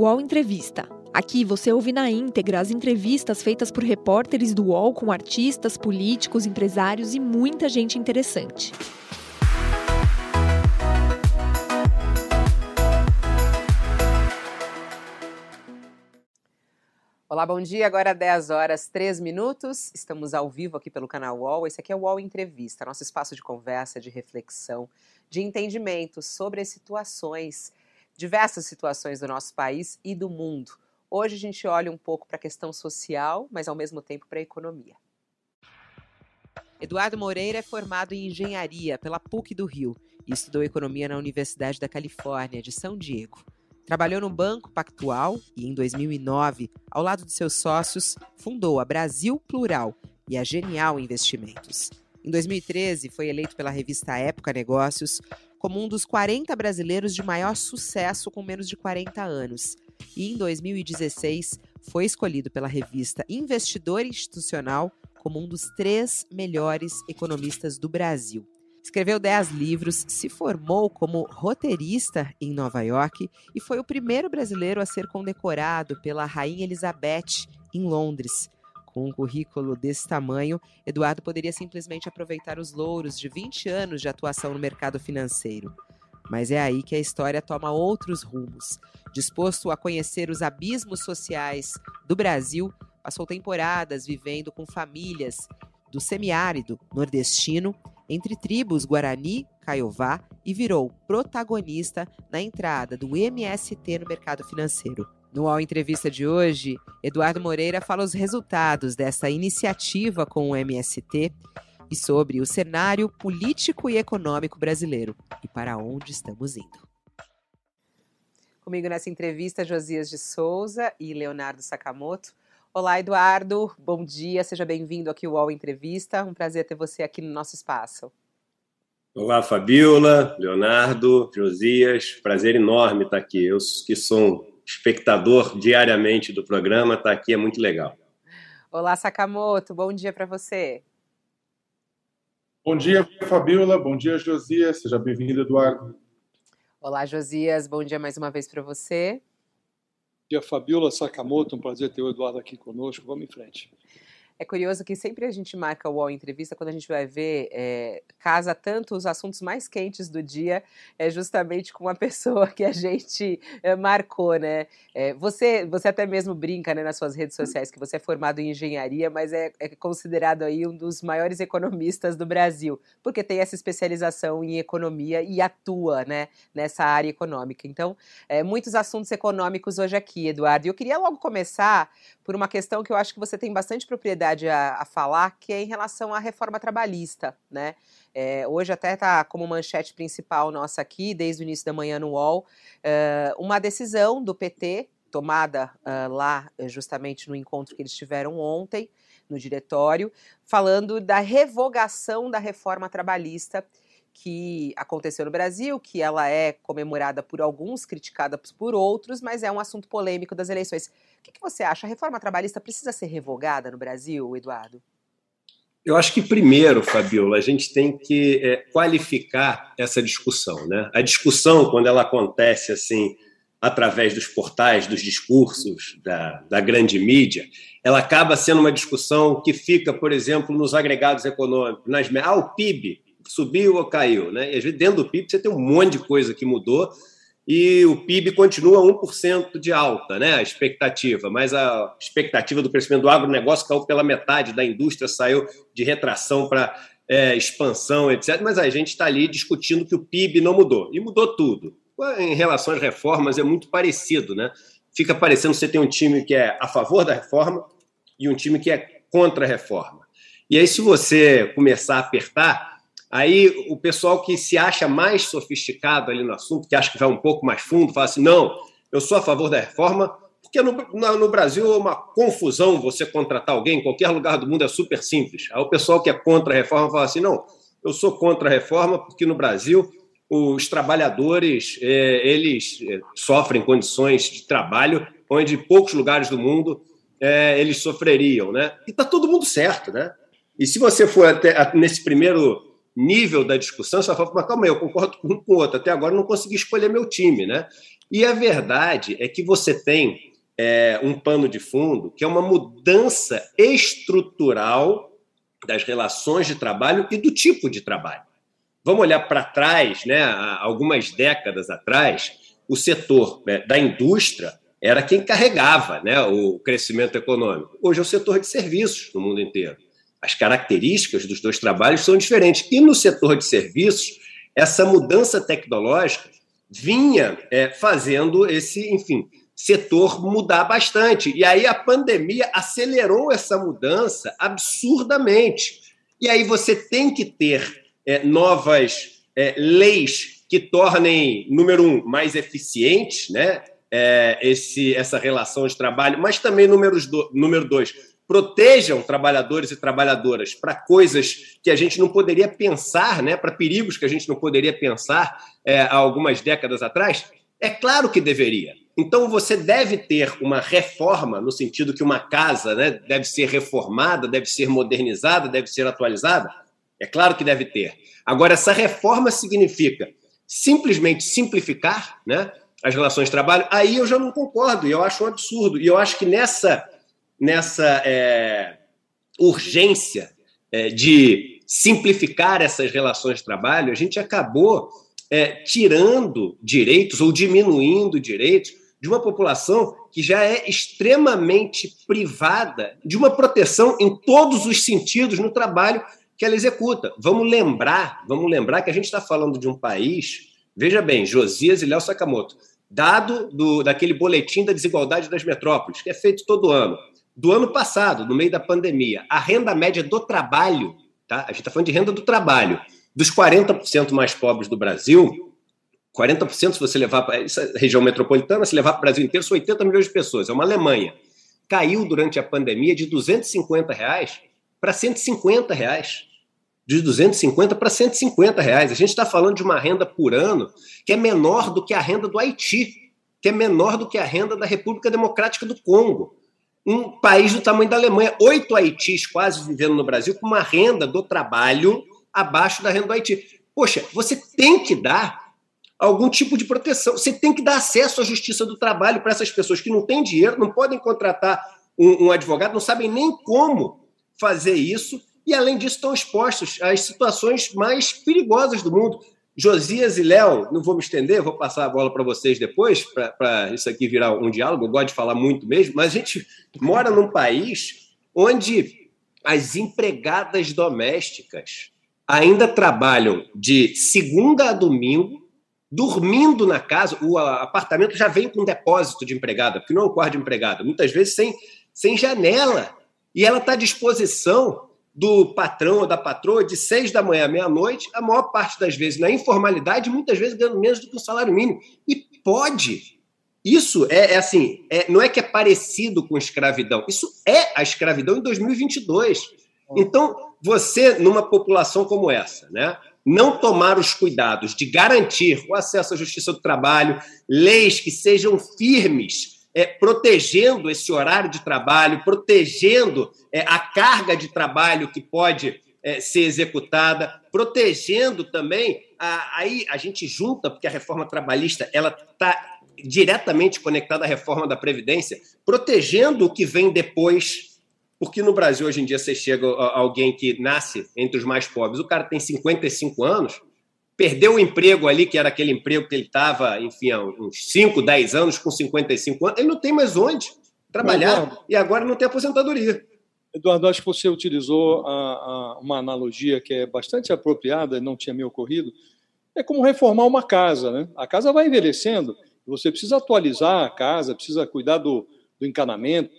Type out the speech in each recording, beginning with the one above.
UOL Entrevista. Aqui você ouve na íntegra as entrevistas feitas por repórteres do UOL com artistas, políticos, empresários e muita gente interessante. Olá, bom dia. Agora 10 horas 3 minutos. Estamos ao vivo aqui pelo canal UOL. Esse aqui é o UOL Entrevista, nosso espaço de conversa, de reflexão, de entendimento sobre as situações, diversas situações do nosso país e do mundo. Hoje a gente olha um pouco para a questão social, mas ao mesmo tempo para a economia. Eduardo Moreira é formado em engenharia pela PUC do Rio e estudou economia na Universidade da Califórnia, de São Diego. Trabalhou no Banco Pactual e, em 2009, ao lado de seus sócios, fundou a Brasil Plural e a Genial Investimentos. Em 2013, foi eleito pela revista Época Negócios como um dos 40 brasileiros de maior sucesso com menos de 40 anos. E em 2016, foi escolhido pela revista Investidor Institucional como um dos três melhores economistas do Brasil. Escreveu 10 livros, se formou como roteirista em Nova York e foi o primeiro brasileiro a ser condecorado pela Rainha Elizabeth em Londres. Com um currículo desse tamanho, Eduardo poderia simplesmente aproveitar os louros de 20 anos de atuação no mercado financeiro. Mas é aí que a história toma outros rumos. Disposto a conhecer os abismos sociais do Brasil, passou temporadas vivendo com famílias do semiárido nordestino entre tribos Guarani, Caiová e virou protagonista na entrada do MST no mercado financeiro. No All Entrevista de hoje, Eduardo Moreira fala os resultados dessa iniciativa com o MST e sobre o cenário político e econômico brasileiro e para onde estamos indo. Comigo nessa entrevista, Josias de Souza e Leonardo Sakamoto. Olá, Eduardo. Bom dia, seja bem-vindo aqui ao UOL Entrevista. Um prazer ter você aqui no nosso espaço. Olá, Fabiola, Leonardo, Josias. Prazer enorme estar aqui. Eu que sou um espectador diariamente do programa, estar aqui é muito legal. Olá, Sakamoto. Bom dia para você. Bom dia, Fabiola. Bom dia, Josias. Seja bem-vindo, Eduardo. Olá, Josias. Bom dia mais uma vez para você dia, Fabiola Sakamoto. Um prazer ter o Eduardo aqui conosco. Vamos em frente. É curioso que sempre a gente marca o UOL Entrevista, quando a gente vai ver, é, casa tanto os assuntos mais quentes do dia, é justamente com uma pessoa que a gente é, marcou, né? É, você, você até mesmo brinca né, nas suas redes sociais que você é formado em engenharia, mas é, é considerado aí um dos maiores economistas do Brasil, porque tem essa especialização em economia e atua né, nessa área econômica. Então, é, muitos assuntos econômicos hoje aqui, Eduardo. E eu queria logo começar por uma questão que eu acho que você tem bastante propriedade a, a falar, que é em relação à reforma trabalhista, né? É, hoje até está como manchete principal nossa aqui, desde o início da manhã no UOL, uh, uma decisão do PT, tomada uh, lá justamente no encontro que eles tiveram ontem, no diretório, falando da revogação da reforma trabalhista que aconteceu no Brasil, que ela é comemorada por alguns, criticada por outros, mas é um assunto polêmico das eleições. O que, que você acha? A reforma trabalhista precisa ser revogada no Brasil, Eduardo? Eu acho que primeiro, Fabiola, a gente tem que é, qualificar essa discussão. Né? A discussão, quando ela acontece assim, através dos portais, dos discursos, da, da grande mídia, ela acaba sendo uma discussão que fica, por exemplo, nos agregados econômicos, nas, ah, o PIB subiu ou caiu, né? E às vezes dentro do PIB você tem um monte de coisa que mudou e o PIB continua 1% de alta, né? A expectativa, mas a expectativa do crescimento do agronegócio caiu pela metade, da indústria saiu de retração para é, expansão, etc. Mas a gente está ali discutindo que o PIB não mudou. E mudou tudo. Em relação às reformas, é muito parecido, né? Fica parecendo que você tem um time que é a favor da reforma e um time que é contra a reforma. E aí, se você começar a apertar, Aí o pessoal que se acha mais sofisticado ali no assunto, que acha que vai um pouco mais fundo, fala assim: não, eu sou a favor da reforma, porque no, no, Brasil é uma confusão você contratar alguém, em qualquer lugar do mundo é super simples. Aí o pessoal que é contra a reforma fala assim: não, eu sou contra a reforma porque no Brasil os trabalhadores é, eles é, sofrem condições de trabalho onde em poucos lugares do mundo é, eles sofreriam, né? E está todo mundo certo, né? E se você for até nesse primeiro nível da discussão, você vai falar, mas calma aí, eu concordo com um com o outro. Até agora não consegui escolher meu time, né? E a verdade é que você tem é, um pano de fundo que é uma mudança estrutural das relações de trabalho e do tipo de trabalho. Vamos olhar para trás, né, algumas décadas atrás, o setor né, da indústria era quem carregava né, o crescimento econômico. Hoje é o setor de serviços no mundo inteiro. As características dos dois trabalhos são diferentes. E no setor de serviços, essa mudança tecnológica vinha é, fazendo esse, enfim, setor mudar bastante. E aí a pandemia acelerou essa mudança absurdamente. E aí você tem que ter é, novas é, leis que tornem, número um, mais eficientes né, é, esse, essa relação de trabalho, mas também, do, número dois, protejam trabalhadores e trabalhadoras para coisas que a gente não poderia pensar, né, para perigos que a gente não poderia pensar é, há algumas décadas atrás? É claro que deveria. Então você deve ter uma reforma no sentido que uma casa né, deve ser reformada, deve ser modernizada, deve ser atualizada. É claro que deve ter. Agora, essa reforma significa simplesmente simplificar né, as relações de trabalho, aí eu já não concordo, e eu acho um absurdo. E eu acho que nessa, nessa é, urgência é, de simplificar essas relações de trabalho, a gente acabou é, tirando direitos ou diminuindo direitos de uma população que já é extremamente privada de uma proteção em todos os sentidos no trabalho que ela executa. Vamos lembrar, vamos lembrar que a gente está falando de um país, veja bem, Josias e Léo Sakamoto, dado do, daquele boletim da desigualdade das metrópoles, que é feito todo ano. Do ano passado, no meio da pandemia, a renda média do trabalho, tá? a gente está falando de renda do trabalho, dos 40% mais pobres do Brasil, 40% se você levar para essa região metropolitana, se levar para o Brasil inteiro, são 80 milhões de pessoas. É uma Alemanha. Caiu durante a pandemia de 250 reais para 150 reais. De 250 para 150 reais. A gente está falando de uma renda por ano que é menor do que a renda do Haiti, que é menor do que a renda da República Democrática do Congo. Um país do tamanho da Alemanha. Oito Haitis quase vivendo no Brasil com uma renda do trabalho abaixo da renda do Haiti. Poxa, você tem que dar algum tipo de proteção. Você tem que dar acesso à justiça do trabalho para essas pessoas que não têm dinheiro, não podem contratar um, um, advogado, não sabem nem como fazer isso, e além disso estão expostos às situações mais perigosas do mundo. Josias e Léo, não vou me estender, vou passar a bola para vocês depois, para isso aqui virar um diálogo, eu gosto de falar muito mesmo, mas a gente mora num país onde as empregadas domésticas ainda trabalham de segunda a domingo, dormindo na casa. O apartamento já vem com depósito de empregada, porque não é um quarto de empregada, muitas vezes sem, sem janela. E ela está à disposição do patrão ou da patroa de seis da manhã à meia-noite, a maior parte das vezes na informalidade, muitas vezes ganhando menos do que o salário mínimo. E pode. Isso é, é assim, é, não é que é parecido com escravidão, isso é a escravidão em 2022. Então, você, numa população como essa, né, não tomar os cuidados de garantir o acesso à justiça do trabalho, leis que sejam firmes, é, protegendo esse horário de trabalho, protegendo é, a carga de trabalho que pode é, ser executada, protegendo também. A, aí a gente junta, porque a reforma trabalhista ela está diretamente conectada à reforma da Previdência, protegendo o que vem depois porque no Brasil, hoje em dia, você chega a alguém que nasce entre os mais pobres, o cara tem 55 anos, perdeu o emprego ali, que era aquele emprego que ele estava, enfim, há uns 5, 10 anos, com 55 anos, ele não tem mais onde trabalhar Eduardo, e agora não tem aposentadoria. Eduardo, acho que você utilizou a, a, uma analogia que é bastante apropriada, não tinha me ocorrido. É como reformar uma casa, né? A casa vai envelhecendo, você precisa atualizar a casa, precisa cuidar do, do encanamento,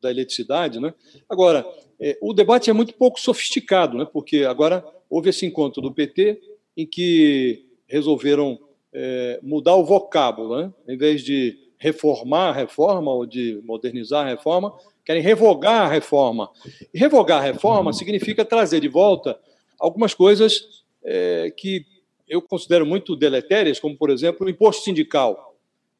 da eletricidade. Né? Agora, é, o debate é muito pouco sofisticado, né? porque agora houve esse encontro do PT em que resolveram é, mudar o vocábulo, né? em vez de reformar a reforma ou de modernizar a reforma, querem revogar a reforma. E revogar a reforma significa trazer de volta algumas coisas é, que eu considero muito deletérias, como, por exemplo, o imposto sindical.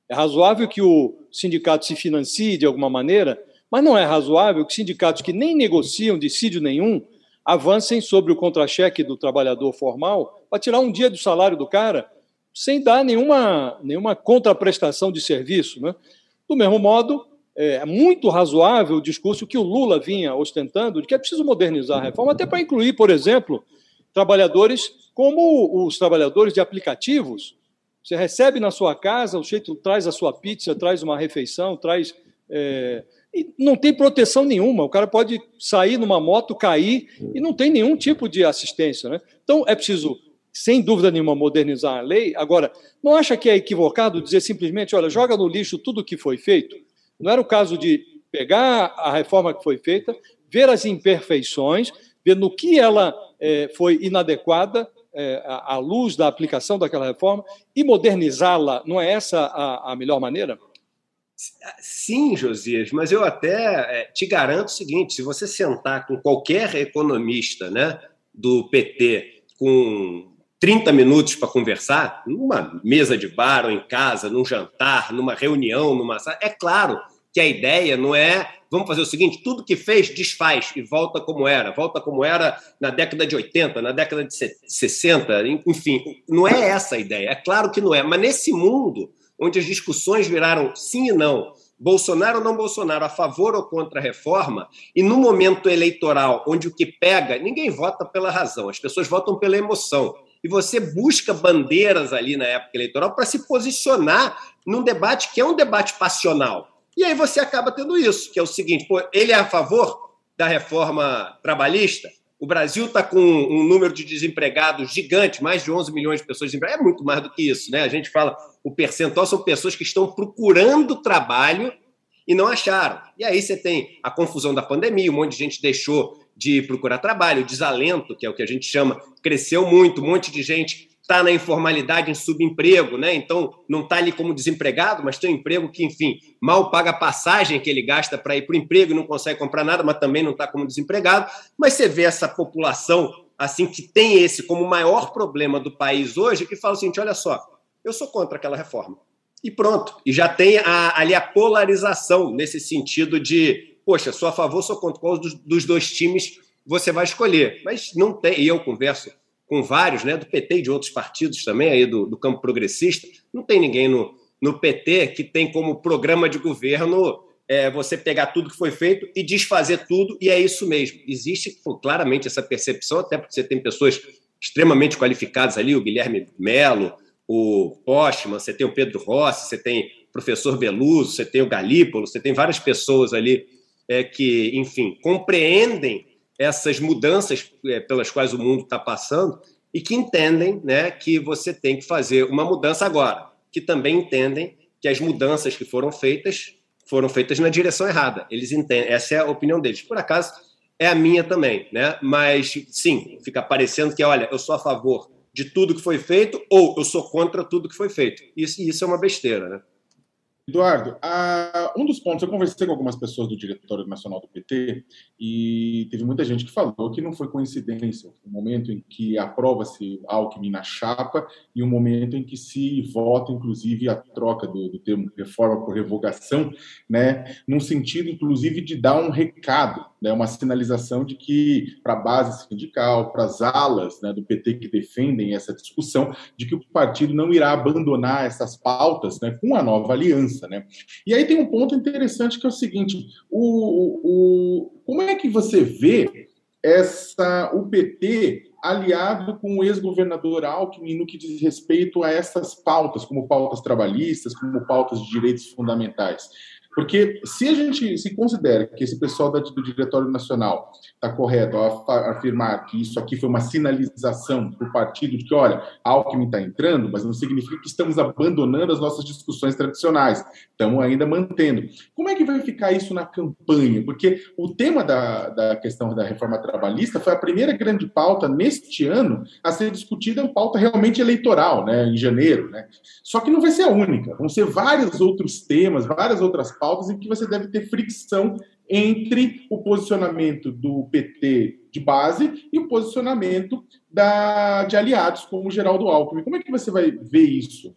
É razoável que o sindicato se financie de alguma maneira, mas não é razoável que sindicatos que nem negociam dissídio nenhum avancem sobre o contra-cheque do trabalhador formal para tirar um dia do salário do cara, sem dar nenhuma, nenhuma contraprestação de serviço. Né? Do mesmo modo, é muito razoável o discurso que o Lula vinha ostentando de que é preciso modernizar a reforma, até para incluir, por exemplo, trabalhadores como os trabalhadores de aplicativos. Você recebe na sua casa, o jeito traz a sua pizza, traz uma refeição, traz. É, e não tem proteção nenhuma. O cara pode sair numa moto, cair, e não tem nenhum tipo de assistência. Né? Então, é preciso, sem dúvida nenhuma, modernizar a lei. Agora, não acha que é equivocado dizer simplesmente: olha, joga no lixo tudo o que foi feito? Não era o caso de pegar a reforma que foi feita, ver as imperfeições, ver no que ela é, foi inadequada é, à luz da aplicação daquela reforma e modernizá-la. Não é essa a, a, melhor maneira? Sim, Josias, mas eu até é, te garanto o seguinte: se você sentar com qualquer economista né, do PT com 30 minutos para conversar, numa mesa de bar ou em casa, num jantar, numa reunião, numa sala. É claro que a ideia não é vamos fazer o seguinte: tudo que fez, desfaz e volta como era. Volta como era na década de 80, na década de 60, enfim. Não é essa a ideia. É claro que não é. Mas nesse mundo onde as discussões viraram sim e não, Bolsonaro ou não Bolsonaro, a favor ou contra a reforma, e no momento eleitoral, onde o que pega, ninguém vota pela razão, as pessoas votam pela emoção e você busca bandeiras ali na época eleitoral para se posicionar num debate que é um debate passional. E aí você acaba tendo isso, que é o seguinte: pô, ele é a favor da reforma trabalhista? O Brasil está com um número de desempregados gigante, mais de 11 milhões de pessoas desempregadas. É muito mais do que isso, né? A gente fala, o percentual são pessoas que estão procurando trabalho e não acharam. E aí você tem a confusão da pandemia, um monte de gente deixou de procurar trabalho, o desalento, que é o que a gente chama, cresceu muito, um monte de gente está na informalidade, em subemprego, né? Então não está ali como desempregado, mas tem um emprego que, enfim, mal paga a passagem que ele gasta para ir para o emprego e não consegue comprar nada, mas também não está como desempregado. Mas você vê essa população assim que tem esse como maior problema do país hoje, que fala o seguinte: olha só, eu sou contra aquela reforma. E pronto. E já tem a, ali a polarização nesse sentido de poxa, sou a favor, sou contra. Qual dos, dos dois times você vai escolher? Mas não tem, e eu converso com vários, né, do PT e de outros partidos também, aí do, do campo progressista, não tem ninguém no, no PT que tem como programa de governo é, você pegar tudo que foi feito e desfazer tudo, e é isso mesmo. Existe claramente essa percepção, até porque você tem pessoas extremamente qualificadas ali, o Guilherme Melo, o Postman, você tem o Pedro Rossi, você tem o professor Beluso, você tem o Galípolo, você tem várias pessoas ali é, que, enfim, compreendem essas mudanças é, pelas quais o mundo está passando e que entendem né, que você tem que fazer uma mudança agora, que também entendem que as mudanças que foram feitas foram feitas na direção errada. Eles entendem, essa é a opinião deles. Por acaso, é a minha também, né? Mas sim, fica parecendo que, olha, eu sou a favor de tudo que foi feito ou eu sou contra tudo que foi feito. Isso, isso é uma besteira, né? Eduardo, um dos pontos, eu conversei com algumas pessoas do Diretório Nacional do PT e teve muita gente que falou que não foi coincidência o momento em que aprova-se Alckmin na chapa e o momento em que se vota, inclusive, a troca do, do termo reforma por revogação, né, num sentido, inclusive, de dar um recado, né, uma sinalização de que, para a base sindical, para as alas né, do PT que defendem essa discussão, de que o partido não irá abandonar essas pautas né, com a nova aliança né? E aí tem um ponto interessante que é o seguinte: o, o, como é que você vê essa o PT aliado com o ex-governador Alckmin no que diz respeito a essas pautas, como pautas trabalhistas, como pautas de direitos fundamentais? Porque se a gente se considera que esse pessoal do Diretório Nacional está correto ao afirmar que isso aqui foi uma sinalização para o partido de que, olha, Alckmin está entrando, mas não significa que estamos abandonando as nossas discussões tradicionais, estamos ainda mantendo. Como é que vai ficar isso na campanha? Porque o tema da, da questão da reforma trabalhista foi a primeira grande pauta neste ano a ser discutida, uma pauta realmente eleitoral, né, em janeiro. Né? Só que não vai ser a única, vão ser vários outros temas, várias outras pautas pautas em que você deve ter fricção entre o posicionamento do PT de base e o posicionamento da, de aliados como o Geraldo Alckmin. Como é que você vai ver isso?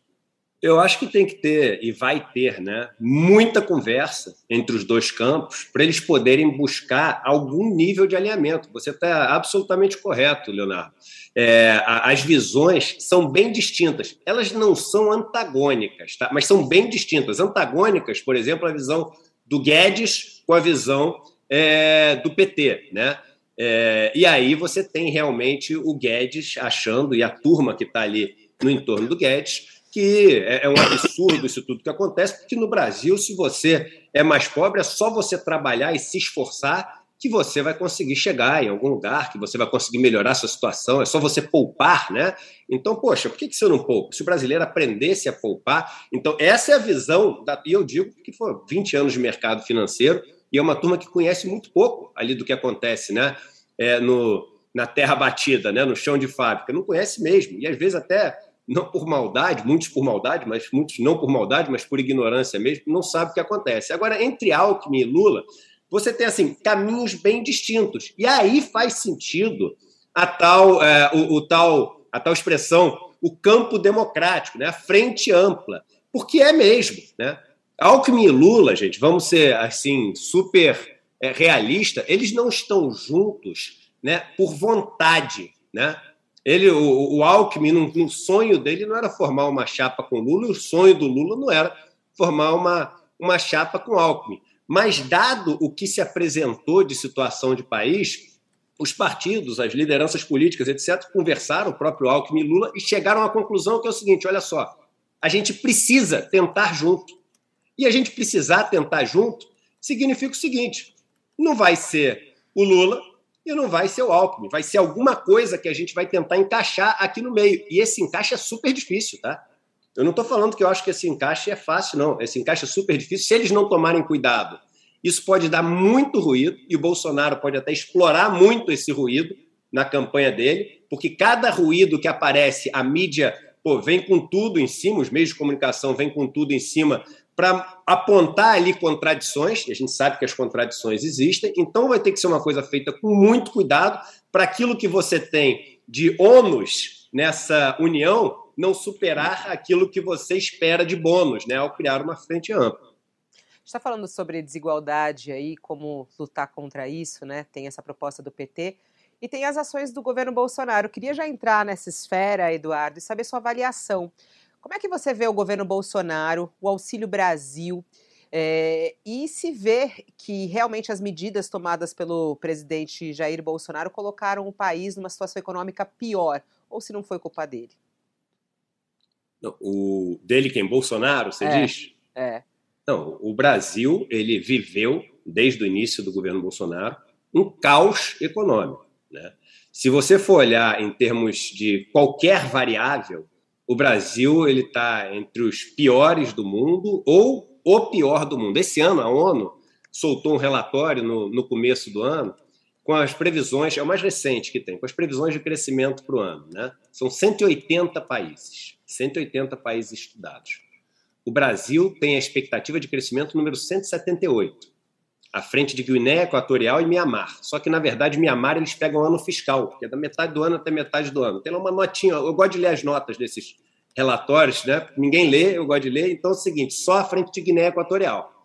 Eu acho que tem que ter, e vai ter, né, muita conversa entre os dois campos para eles poderem buscar algum nível de alinhamento. Você está absolutamente correto, Leonardo. É, as visões são bem distintas. Elas não são antagônicas, tá? mas são bem distintas. Antagônicas, por exemplo, a visão do Guedes com a visão é, do PT. Né? É, e aí você tem realmente o Guedes achando, e a turma que está ali no entorno do Guedes, que é, é um absurdo isso tudo que acontece, porque no Brasil, se você é mais pobre, é só você trabalhar e se esforçar que você vai conseguir chegar em algum lugar, que você vai conseguir melhorar a sua situação, é só você poupar, né? Então, poxa, por que, que você não poupa? Se o brasileiro aprendesse a poupar, então essa é a visão, da, e eu digo que foi 20 anos de mercado financeiro, e é uma turma que conhece muito pouco ali do que acontece, né? É, no, na terra batida, né? no chão de fábrica, não conhece mesmo, e às vezes até não por maldade, muitos por maldade, mas muitos não por maldade, mas por ignorância mesmo, não sabe o que acontece. Agora, entre Alckmin e Lula, você tem assim caminhos bem distintos. E aí faz sentido a tal, é, o, o, tal, a tal expressão, o campo democrático, né? a frente ampla. Porque é mesmo. Né? Alckmin e Lula, gente, vamos ser assim, super é, realista, eles não estão juntos né, por vontade. Né? Ele, o, o Alckmin, no, no, sonho dele não era formar uma chapa com Lula, e o sonho do Lula não era formar uma, uma chapa com Alckmin. Mas, dado o que se apresentou de situação de país, os partidos, as lideranças políticas, etc., conversaram, o próprio Alckmin e Lula, e chegaram à conclusão que é o seguinte: olha só, a gente precisa tentar junto. E a gente precisar tentar junto significa o seguinte: não vai ser o Lula, e não vai ser o Alckmin, vai ser alguma coisa que a gente vai tentar encaixar aqui no meio. E esse encaixe é super difícil, tá? Eu não estou falando que eu acho que esse encaixe é fácil, não. Esse encaixe é super difícil. Se eles não tomarem cuidado, isso pode dar muito ruído e o Bolsonaro pode até explorar muito esse ruído na campanha dele, porque cada ruído que aparece, a mídia pô, vem com tudo em cima, os meios de comunicação vêm com tudo em cima para apontar ali contradições, e a gente sabe que as contradições existem, então vai ter que ser uma coisa feita com muito cuidado para aquilo que você tem de ônus nessa união não superar aquilo que você espera de bônus, né, ao criar uma frente ampla. está falando sobre desigualdade aí, como lutar contra isso, né? Tem essa proposta do PT e tem as ações do governo Bolsonaro. Queria já entrar nessa esfera, Eduardo, e saber sua avaliação. Como é que você vê o governo Bolsonaro, o Auxílio Brasil, é, e se vê que realmente as medidas tomadas pelo presidente Jair Bolsonaro colocaram o país numa situação econômica pior, ou se não foi culpa dele? O dele quem Bolsonaro, você é, diz? É. Não, o Brasil ele viveu desde o início do governo Bolsonaro um caos econômico, né? Se você for olhar em termos de qualquer variável, o Brasil ele está entre os piores do mundo ou o pior do mundo. Esse ano a ONU soltou um relatório no, no começo do ano com as previsões, é o mais recente que tem, com as previsões de crescimento para o ano. Né? São 180 países, 180 países estudados. O Brasil tem a expectativa de crescimento número 178, à frente de Guiné Equatorial e Mianmar. Só que, na verdade, Mianmar eles pegam ano fiscal, que é da metade do ano até metade do ano. Tem lá uma notinha, eu gosto de ler as notas desses relatórios, né? Ninguém lê, eu gosto de ler. Então é o seguinte: só à frente de Guiné Equatorial.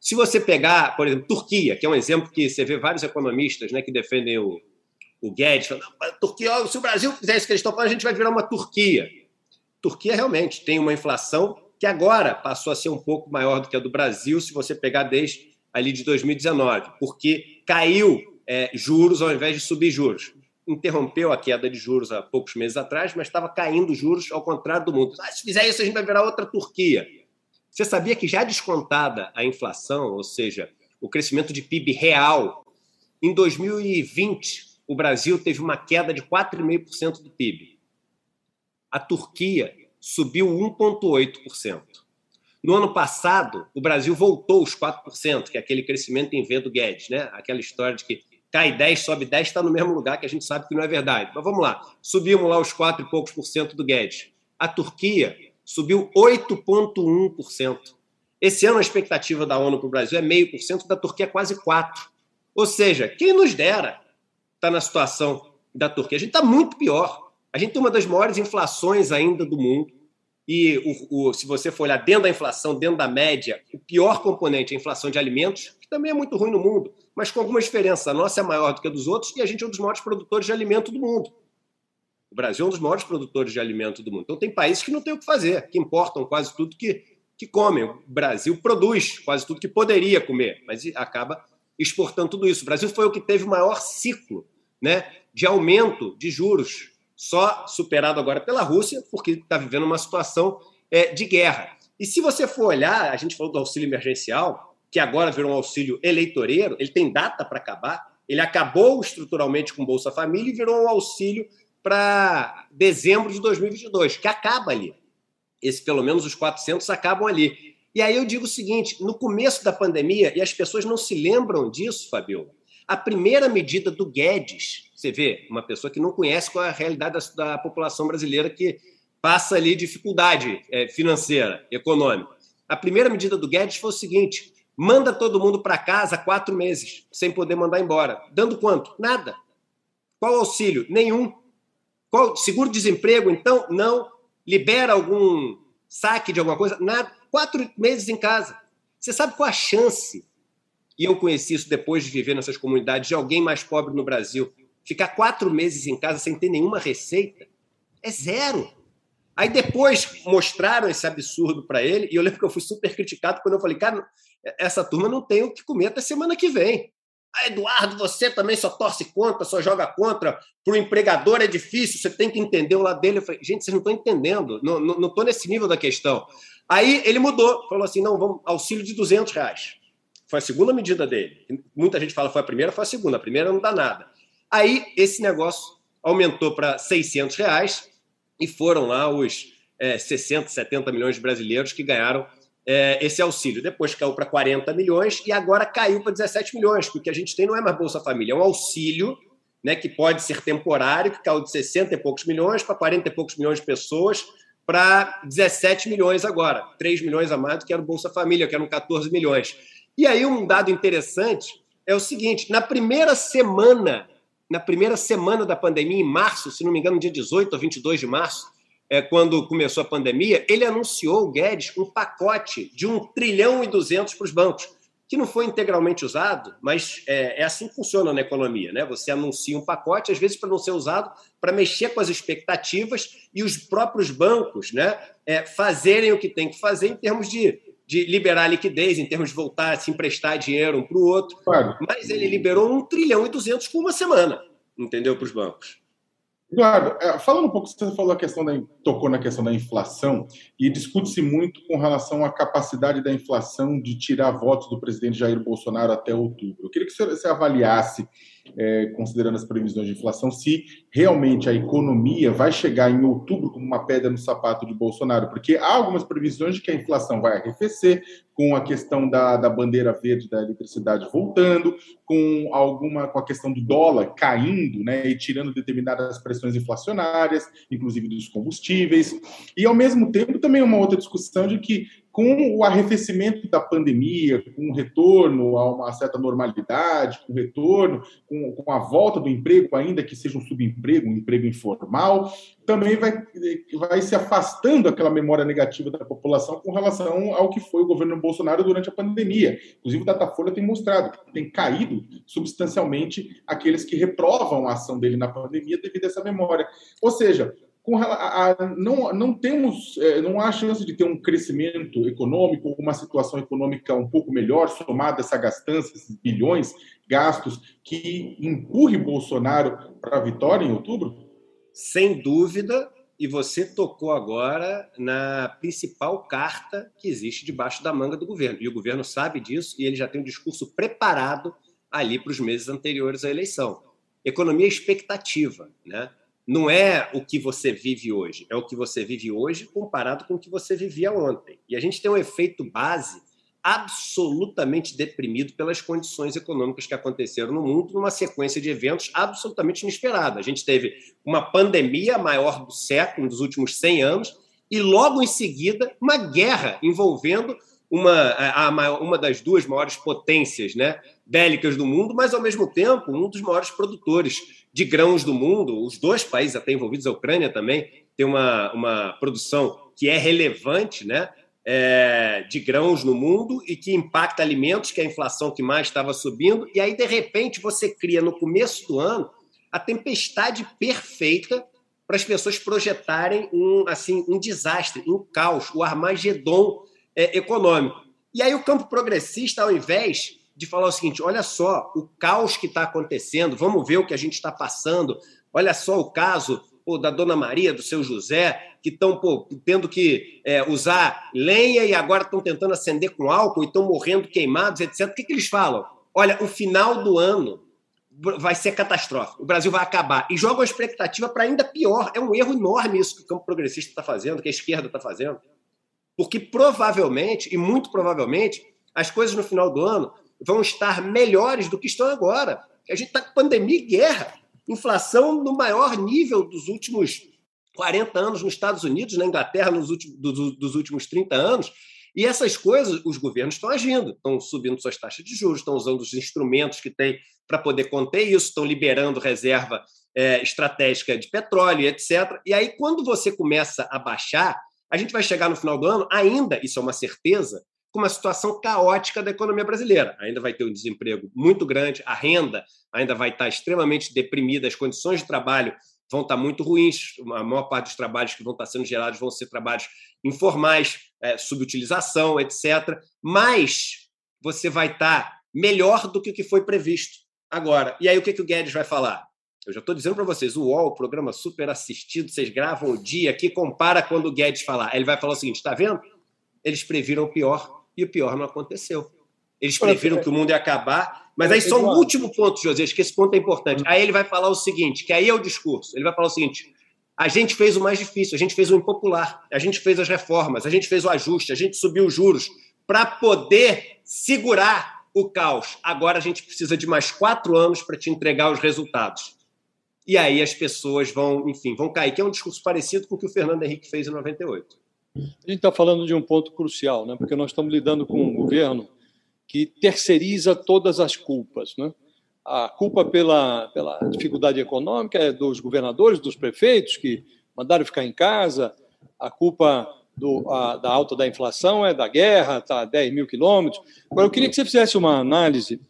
Se você pegar, por exemplo, Turquia, que é um exemplo que você vê vários economistas né, que defendem o, o Guedes, falando, Turquia, se o Brasil fizer isso que eles estão falando, a gente vai virar uma Turquia. Turquia realmente tem uma inflação que agora passou a ser um pouco maior do que a do Brasil, se você pegar desde ali de 2019, porque caiu é, juros ao invés de subir juros. Interrompeu a queda de juros há poucos meses atrás, mas estava caindo juros ao contrário do mundo. Ah, se fizer isso, a gente vai virar outra Turquia. Você sabia que já descontada a inflação, ou seja, o crescimento de PIB real, em 2020 o Brasil teve uma queda de 4,5% do PIB. A Turquia subiu 1,8%. No ano passado, o Brasil voltou os 4%, que é aquele crescimento em V do Guedes, né? Aquela história de que cai 10, sobe 10, está no mesmo lugar que a gente sabe que não é verdade. Mas vamos lá, subimos lá os 4 e poucos por cento do Guedes. A Turquia subiu 8,1%. Esse ano a expectativa da ONU para o Brasil é meio por cento, da Turquia é quase 4%. Ou seja, quem nos dera está na situação da Turquia. A gente está muito pior. A gente tem uma das maiores inflações ainda do mundo e o, o, se você for olhar dentro da inflação, dentro da média, o pior componente é a inflação de alimentos, que também é muito ruim no mundo, mas com algumas diferenças. A nossa é maior do que a dos outros e a gente é um dos maiores produtores de alimento do mundo. O Brasil é um dos maiores produtores de alimento do mundo. Então, tem países que não têm o que fazer, que importam quase tudo que, que comem. O Brasil produz quase tudo que poderia comer, mas acaba exportando tudo isso. O Brasil foi o que teve o maior ciclo né, de aumento de juros, só superado agora pela Rússia, porque está vivendo uma situação é, de guerra. E se você for olhar, a gente falou do auxílio emergencial, que agora virou um auxílio eleitoreiro, ele tem data para acabar, ele acabou estruturalmente com Bolsa Família e virou um auxílio para dezembro de 2022, que acaba ali. Esse, pelo menos os 400 acabam ali. E aí eu digo o seguinte: no começo da pandemia, e as pessoas não se lembram disso, Fabio, a primeira medida do Guedes, você vê, uma pessoa que não conhece qual é a realidade da, da população brasileira que passa ali dificuldade é, financeira, econômica. A primeira medida do Guedes foi o seguinte: manda todo mundo para casa quatro meses, sem poder mandar embora. Dando quanto? Nada. Qual auxílio? Nenhum. Qual seguro-desemprego? Então, não. Libera algum saque de alguma coisa? Nada. Quatro meses em casa. Você sabe qual a chance e eu conheci isso depois de viver nessas comunidades, de alguém mais pobre no Brasil, ficar quatro meses em casa sem ter nenhuma receita, é zero. Aí depois mostraram esse absurdo para ele, e eu lembro que eu fui super criticado quando eu falei, cara, essa turma não tem o que comer até semana que vem. Ah, Eduardo, você também só torce contra, só joga contra. Para o empregador é difícil, você tem que entender o lado dele. Eu falei, gente, vocês não estão entendendo, não estou nesse nível da questão. Aí ele mudou, falou assim: não, vamos, auxílio de 200 reais. Foi a segunda medida dele. Muita gente fala foi a primeira, foi a segunda. A primeira não dá nada. Aí esse negócio aumentou para 600 reais e foram lá os é, 60, 70 milhões de brasileiros que ganharam é, esse auxílio. Depois caiu para 40 milhões e agora caiu para 17 milhões, porque o que a gente tem não é mais Bolsa Família, é um auxílio né, que pode ser temporário, que caiu de 60 e poucos milhões para 40 e poucos milhões de pessoas, para 17 milhões agora, 3 milhões a mais do que era o Bolsa Família, que eram 14 milhões. E aí um dado interessante é o seguinte, na primeira semana, na primeira semana da pandemia, em março, se não me engano, dia 18 ou 22 de março, é, quando começou a pandemia, ele anunciou, o Guedes, um pacote de 1 trilhão e 200 para os bancos, que não foi integralmente usado, mas é, é, assim que funciona na economia. Né? Você anuncia um pacote, às vezes para não ser usado, para mexer com as expectativas e os próprios bancos né, é, fazerem o que tem que fazer em termos de de liberar liquidez, em termos de voltar a se emprestar dinheiro um para o outro. Claro. Mas ele liberou um trilhão e duzentos por uma semana, entendeu? Para os bancos. Eduardo, é, falando um pouco, você falou a questão da, tocou na questão da inflação e discute-se muito com relação à capacidade da inflação de tirar votos do presidente Jair Bolsonaro até outubro. Eu queria que você avaliasse, é, considerando as previsões de inflação, se realmente a economia vai chegar em outubro como uma pedra no sapato de Bolsonaro, porque há algumas previsões de que a inflação vai arrefecer, com a questão da, da bandeira verde da eletricidade voltando, com alguma com a questão do dólar caindo, né, e tirando determinadas pressões inflacionárias, inclusive dos combustíveis, e ao mesmo tempo também uma outra discussão de que com o arrefecimento da pandemia, com o retorno a uma certa normalidade, com o retorno, com, com, a volta do emprego, ainda que seja um subemprego, um emprego informal, também vai, vai se afastando aquela memória negativa da população com relação ao que foi o governo Bolsonaro durante a pandemia. Inclusive, o Datafolha tem mostrado que tem caído substancialmente aqueles que reprovam a ação dele na pandemia devido a essa memória. Ou seja, a, a, não, não temos, é, não há chance de ter um crescimento econômico, uma situação econômica um pouco melhor, somada essa gastança, esses bilhões gastos, que empurre Bolsonaro para a vitória em outubro? Sem dúvida, e você tocou agora na principal carta que existe debaixo da manga do governo. E o governo sabe disso e ele já tem um discurso preparado ali para os meses anteriores à eleição. Economia é expectativa, né? não é o que você vive hoje, é o que você vive hoje comparado com o que você vivia ontem. E a gente tem um efeito base absolutamente deprimido pelas condições econômicas que aconteceram no mundo, numa sequência de eventos absolutamente inesperada. A gente teve uma pandemia maior do século, dos últimos 100 anos, e logo em seguida uma guerra envolvendo uma, a, a, uma das duas maiores potências né, bélicas do mundo, mas ao mesmo tempo um dos maiores produtores de grãos do mundo. Os dois países até envolvidos, a Ucrânia também, tem uma, uma produção que é relevante, né? É, de grãos no mundo e que impacta alimentos, que é a inflação que mais estava subindo, e aí, de repente, você cria no começo do ano a tempestade perfeita para as pessoas projetarem um, assim, um desastre, um caos, o Armagedon é, econômico. E aí o campo progressista, ao invés de falar o seguinte: olha só o caos que está acontecendo, vamos ver o que a gente está passando, olha só o caso pô, da Dona Maria, do seu José, que estão tendo que é, usar lenha e agora estão tentando acender com álcool e estão morrendo queimados, etc. O que, que eles falam? Olha, o final do ano vai ser catastrófico. O Brasil vai acabar. E joga uma expectativa para ainda pior. É um erro enorme isso que o campo progressista está fazendo, que a esquerda está fazendo. Porque provavelmente, e muito provavelmente, as coisas no final do ano vão estar melhores do que estão agora. A gente está com pandemia e guerra. Inflação no maior nível dos últimos 40 anos nos Estados Unidos, na Inglaterra, nos últimos, dos, dos últimos 30 anos. E essas coisas, os governos estão agindo, estão subindo suas taxas de juros, estão usando os instrumentos que têm para poder conter isso, estão liberando reserva é, estratégica de petróleo, etc. E aí, quando você começa a baixar, a gente vai chegar no final do ano, ainda, isso é uma certeza, com uma situação caótica da economia brasileira. Ainda vai ter um desemprego muito grande, a renda ainda vai estar extremamente deprimida, as condições de trabalho vão estar muito ruins, a maior parte dos trabalhos que vão estar sendo gerados vão ser trabalhos informais, é, subutilização, etc. Mas você vai estar melhor do que o que foi previsto agora. E aí o que, que o Guedes vai falar? Eu já estou dizendo para vocês, o UOL, programa super assistido, vocês gravam o dia aqui, compara quando o Guedes falar. Ele vai falar o seguinte: está vendo? Eles previram o pior e o pior não aconteceu. Eles previram que o mundo ia acabar, mas aí só um último ponto, José, acho que esse ponto é importante. Aí ele vai falar o seguinte, que aí é o discurso. Ele vai falar o seguinte: a gente fez o mais difícil, a gente fez o impopular, a gente fez as reformas, a gente fez o ajuste, a gente subiu os juros para poder segurar o caos. Agora a gente precisa de mais quatro anos para te entregar os resultados. E aí as pessoas vão, enfim, vão cair, que é um discurso parecido com o que o Fernando Henrique fez em 98. A gente está falando de um ponto crucial, né? porque nós estamos lidando com um governo que terceiriza todas as culpas. Né? A culpa pela, pela dificuldade econômica é dos governadores, dos prefeitos que mandaram ficar em casa, a culpa do, a, da alta da inflação é da guerra, está a 10 mil quilômetros. Agora, eu queria que você fizesse uma análise.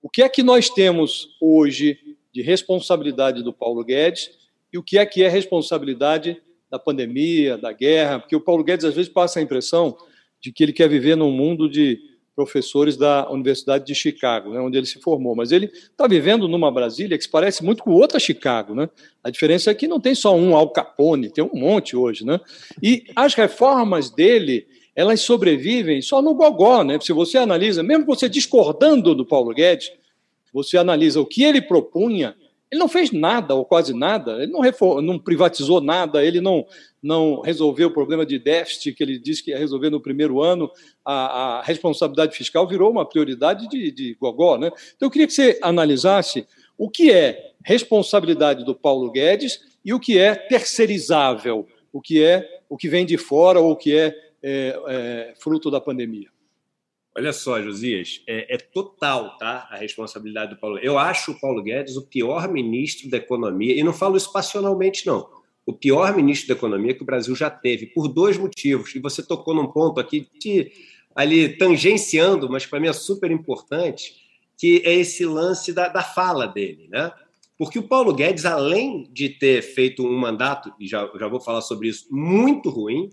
O que é que nós temos hoje de responsabilidade do Paulo Guedes e o que é que é responsabilidade da pandemia, da guerra? Porque o Paulo Guedes, às vezes, passa a impressão de que ele quer viver num mundo de professores da Universidade de Chicago, né, onde ele se formou. Mas ele está vivendo numa Brasília que se parece muito com outra Chicago. Né? A diferença é que não tem só um Al Capone, tem um monte hoje. Né? E as reformas dele, elas sobrevivem só no gogó. Né? Se você analisa, mesmo você discordando do Paulo Guedes, você analisa o que ele propunha, ele não fez nada, ou quase nada, ele não, reform, não privatizou nada, ele não, não resolveu o problema de déficit que ele disse que ia resolver no primeiro ano, a, a responsabilidade fiscal virou uma prioridade de, de gogó. Né? Então, eu queria que você analisasse o que é responsabilidade do Paulo Guedes e o que é terceirizável, o que é o que vem de fora ou o que é, é, é fruto da pandemia. Olha só, Josias, é, é, total tá, a responsabilidade do Paulo. Eu acho o Paulo Guedes o pior ministro da economia, e não falo isso passionalmente, não. O pior ministro da economia que o Brasil já teve, por dois motivos. E você tocou num ponto aqui, de, ali tangenciando, mas para mim é super importante, que é esse lance da, da fala dele, né? Porque o Paulo Guedes, além de ter feito um mandato, e já, já vou falar sobre isso, muito ruim,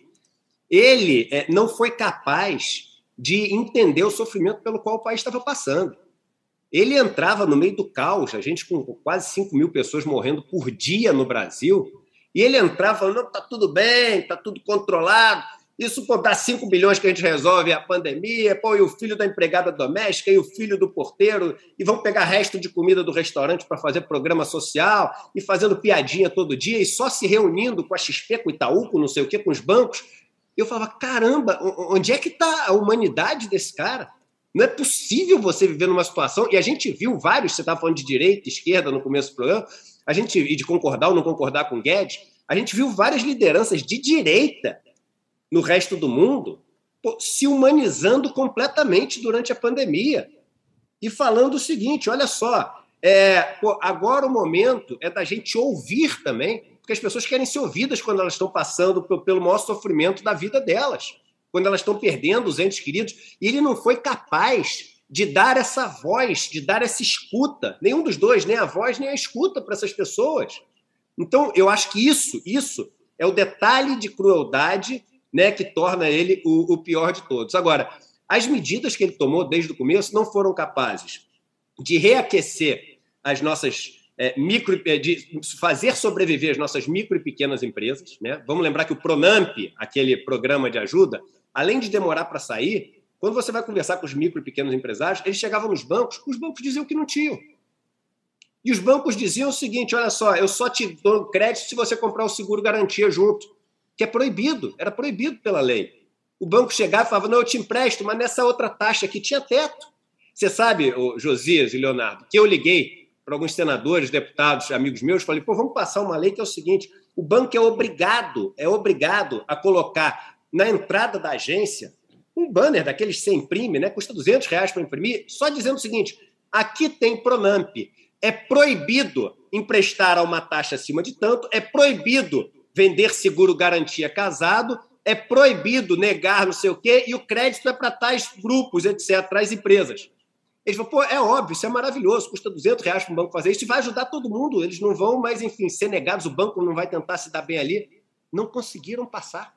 ele é, não foi capaz de entender o sofrimento pelo qual o país estava passando. Ele entrava no meio do caos, a gente com quase 5 mil pessoas morrendo por dia no Brasil, e ele entrava falando: não, tá tudo bem, tá tudo controlado, isso pô, dá 5 bilhões que a gente resolve a pandemia, pô, e o filho da empregada doméstica e o filho do porteiro, e vão pegar resto de comida do restaurante para fazer programa social, e fazendo piadinha todo dia, e só se reunindo com a XP, com o Itaú, com não sei o quê, com os bancos, eu falava, caramba, onde é que está a humanidade desse cara? Não é possível você viver numa situação, e a gente viu vários, você estava falando de direita, esquerda no começo do programa, a gente, e de concordar ou não concordar com Guedes, a gente viu várias lideranças de direita no resto do mundo se humanizando completamente durante a pandemia. E falando o seguinte: olha só, é, pô, agora o momento é da gente ouvir também, porque as pessoas querem ser ouvidas quando elas estão passando pelo maior sofrimento da vida delas, quando elas estão perdendo os entes queridos. E ele não foi capaz de dar essa voz, de dar essa escuta. Nenhum dos dois, nem a voz, nem a escuta para essas pessoas. Então, eu acho que isso, isso é o detalhe de crueldade né, que torna ele o, o pior de todos. Agora, as medidas que ele tomou desde o começo não foram capazes de reaquecer as nossas é, micro, é, de fazer sobreviver as nossas micro e pequenas empresas. Né? Vamos lembrar que o Pronamp, aquele programa de ajuda, além de demorar para sair, quando você vai conversar com os micro e pequenos empresários, eles chegavam nos bancos, os bancos diziam que não tinham. E os bancos diziam o seguinte: olha só, eu só te dou crédito se você comprar o seguro garantia junto, que é proibido, era proibido pela lei. O banco chegava e falava: não, eu te empresto, mas nessa outra taxa aqui tinha teto. Você sabe, Josias e Leonardo, que eu liguei para alguns senadores, deputados, amigos meus, falei: pô, vamos passar uma lei que é o seguinte: o banco é obrigado, é obrigado a colocar na entrada da agência um banner daqueles que você imprime, né? Custa 200 reais para imprimir, só dizendo o seguinte: aqui tem Pronamp. É proibido emprestar a uma taxa acima de tanto, é proibido vender seguro garantia casado, é proibido negar não sei o quê, e o crédito é para tais grupos, etc., tais empresas. Eles falam, pô, é óbvio, isso é maravilhoso, custa 200 reais para um banco fazer isso, e vai ajudar todo mundo, eles não vão, mas enfim, ser negados, o banco não vai tentar se dar bem ali. Não conseguiram passar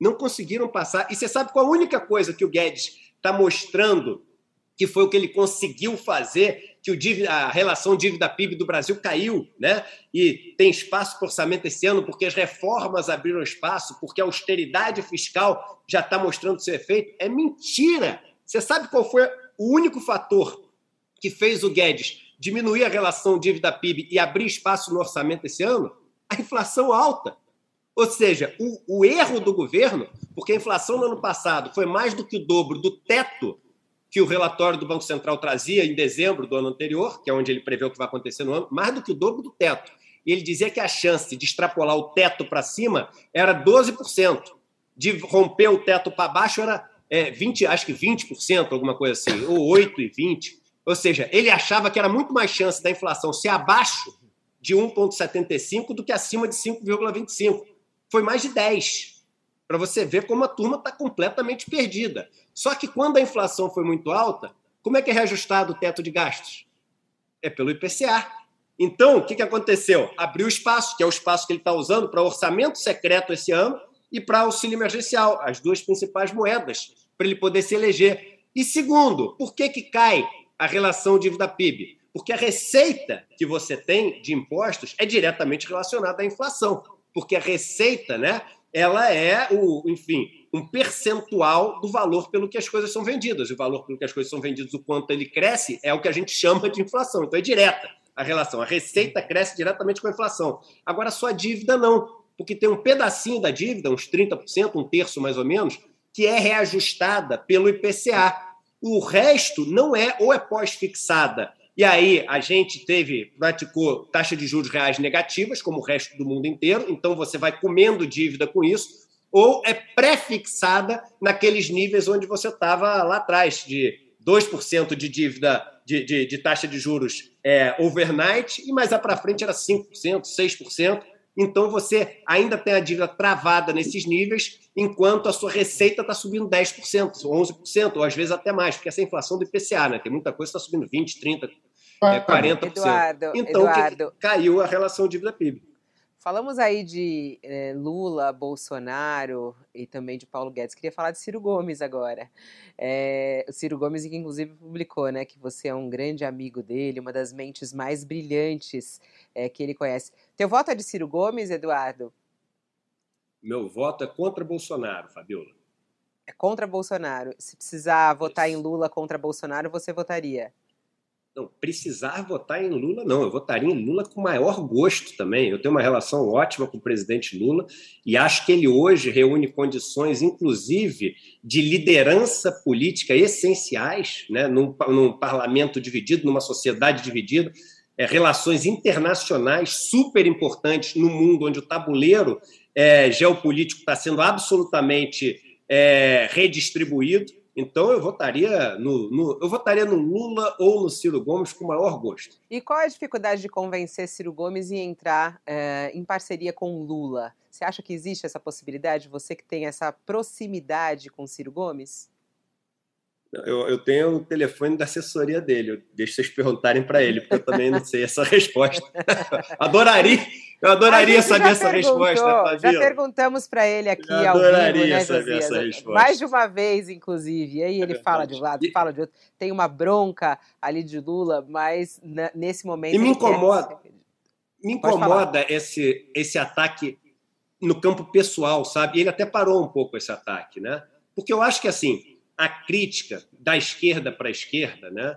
não conseguiram passar. E você sabe qual a única coisa que o Guedes está mostrando que foi o que ele conseguiu fazer, que o dívida, a relação dívida-PIB do Brasil caiu, né? E tem espaço para orçamento esse ano, porque as reformas abriram espaço, porque a austeridade fiscal já está mostrando seu efeito. É mentira! Você sabe qual foi o único fator que fez o Guedes diminuir a relação dívida-PIB e abrir espaço no orçamento esse ano? A inflação alta. Ou seja, o, o, erro do governo, porque a inflação no ano passado foi mais do que o dobro do teto que o relatório do Banco Central trazia em dezembro do ano anterior, que é onde ele prevê o que vai acontecer no ano, mais do que o dobro do teto. E ele dizia que a chance de extrapolar o teto para cima era 12%. De romper o teto para baixo era é, 20, acho que 20%, alguma coisa assim, ou 8 e 20. Ou seja, ele achava que era muito mais chance da inflação ser abaixo de 1,75 do que acima de 5,25 foi mais de 10. Para você ver como a turma está completamente perdida. Só que quando a inflação foi muito alta, como é que é reajustado o teto de gastos? É pelo IPCA. Então, o que, que aconteceu? Abriu espaço, que é o espaço que ele está usando para orçamento secreto esse ano e para auxílio emergencial, as duas principais moedas, para ele poder se eleger. E segundo, por que, que cai a relação dívida-PIB? Porque a receita que você tem de impostos é diretamente relacionada à inflação porque a receita, né, ela é o, enfim, um percentual do valor pelo que as coisas são vendidas. O valor pelo que as coisas são vendidas, o quanto ele cresce, é o que a gente chama de inflação. Então é direta a relação. A receita cresce diretamente com a inflação. Agora, a dívida não, porque tem um pedacinho da dívida, uns 30%, um terço mais ou menos, que é reajustada pelo IPCA. O resto não é ou é pós-fixada e aí a gente teve, praticou taxa de juros reais negativas, como o resto do mundo inteiro, então você vai comendo dívida com isso, ou é pré-fixada naqueles níveis onde você estava lá atrás, de 2% de dívida de, de, de, taxa de juros é, overnight, e mais para frente era 5%, 6%. Então você ainda tem a dívida travada nesses níveis, enquanto a sua receita está subindo 10%, 11%, ou às vezes até mais, porque essa é a inflação do IPCA, né? Tem muita coisa que está subindo 20%, 30%, é 40%. Eduardo, então Eduardo. caiu a relação dívida-PIB. Falamos aí de é, Lula, Bolsonaro e também de Paulo Guedes. Queria falar de Ciro Gomes agora. É, o Ciro Gomes, que inclusive publicou né, que você é um grande amigo dele, uma das mentes mais brilhantes é, que ele conhece. Teu voto é de Ciro Gomes, Eduardo? Meu voto é contra Bolsonaro, Fabiola. É contra Bolsonaro. Se precisar votar em Lula contra Bolsonaro, você votaria? Não, precisar votar em Lula, não. Eu votaria em Lula com maior gosto também. Eu tenho uma relação ótima com o presidente Lula e acho que ele hoje reúne condições, inclusive, de liderança política essenciais, né? num, num parlamento dividido, numa sociedade dividida, é, relações internacionais super importantes no mundo onde o tabuleiro é, geopolítico está sendo absolutamente é, redistribuído. Então eu votaria no, no, eu votaria no Lula ou no Ciro Gomes com o maior gosto. E qual é a dificuldade de convencer Ciro Gomes e entrar é, em parceria com Lula? Você acha que existe essa possibilidade? Você que tem essa proximidade com Ciro Gomes? Eu, eu, tenho o telefone da assessoria dele. Eu deixo vocês perguntarem para ele, porque eu também não sei essa resposta. adoraria, eu adoraria saber essa resposta. Já perguntamos para ele aqui eu ao vivo, né, saber essa resposta. Mais de uma vez, inclusive. E aí ele é fala de um lado, e... fala de outro. Tem uma bronca ali de Lula, mas nesse momento. E me incomoda. Quer... Me incomoda esse, esse ataque no campo pessoal, sabe? Ele até parou um pouco esse ataque, né? Porque eu acho que assim a crítica da esquerda para a esquerda, né,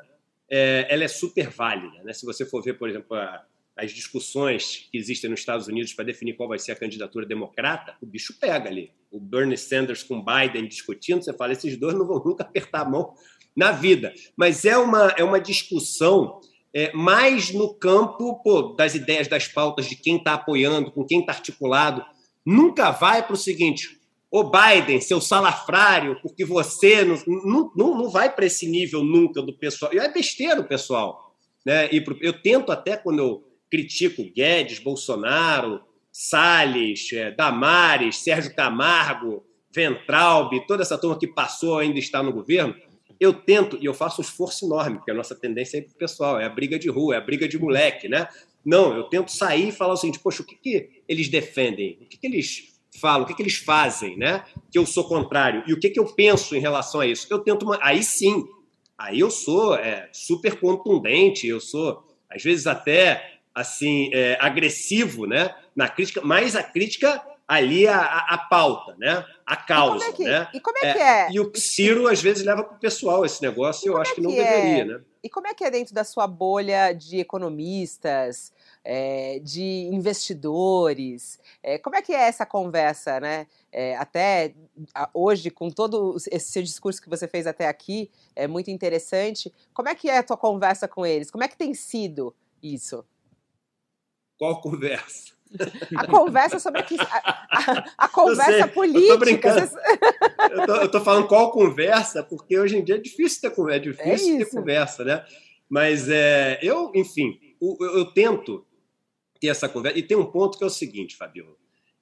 é, ela é super válida. Né? Se você for ver, por exemplo, a, as discussões que existem nos Estados Unidos para definir qual vai ser a candidatura democrata, o bicho pega ali. O Bernie Sanders com Biden discutindo, você fala, esses dois não vão nunca apertar a mão na vida. Mas é uma, é uma discussão é, mais no campo pô, das ideias, das pautas, de quem está apoiando, com quem está articulado. Nunca vai para o seguinte: Ô Biden, seu salafrário, porque você não, não, não vai para esse nível nunca do pessoal. E é besteira o pessoal. Né? E eu tento até, quando eu critico Guedes, Bolsonaro, Salles, é, Damares, Sérgio Camargo, Ventralbe, toda essa turma que passou ainda está no governo, eu tento, e eu faço um esforço enorme, porque a nossa tendência é para o pessoal, é a briga de rua, é a briga de moleque, né? Não, eu tento sair e falar o seguinte, poxa, o que, que eles defendem? O que, que eles falam, o que, que eles fazem, né? Que eu sou contrário. E o que, que eu penso em relação a isso? Eu tento. Uma... Aí sim, aí eu sou é, super contundente, eu sou, às vezes, até assim, é, agressivo, né? Na crítica, mas a crítica ali a, a, a pauta, né? A causa. E como é que, né? e como é, que é? E o Ciro, às vezes, leva para o pessoal esse negócio e, eu acho é que não deveria, né? E como é que é dentro da sua bolha de economistas, é, de investidores. É, como é que é essa conversa, né? É, até hoje, com todo esse seu discurso que você fez até aqui, é muito interessante. Como é que é a tua conversa com eles? Como é que tem sido isso? Qual conversa? A conversa sobre a, a, a conversa sei, política. Eu tô brincando. eu, tô, eu tô falando qual conversa, porque hoje em dia é difícil ter, é difícil é ter conversa, né? Mas é, eu, enfim, eu, eu tento ter essa conversa. E tem um ponto que é o seguinte, Fabio.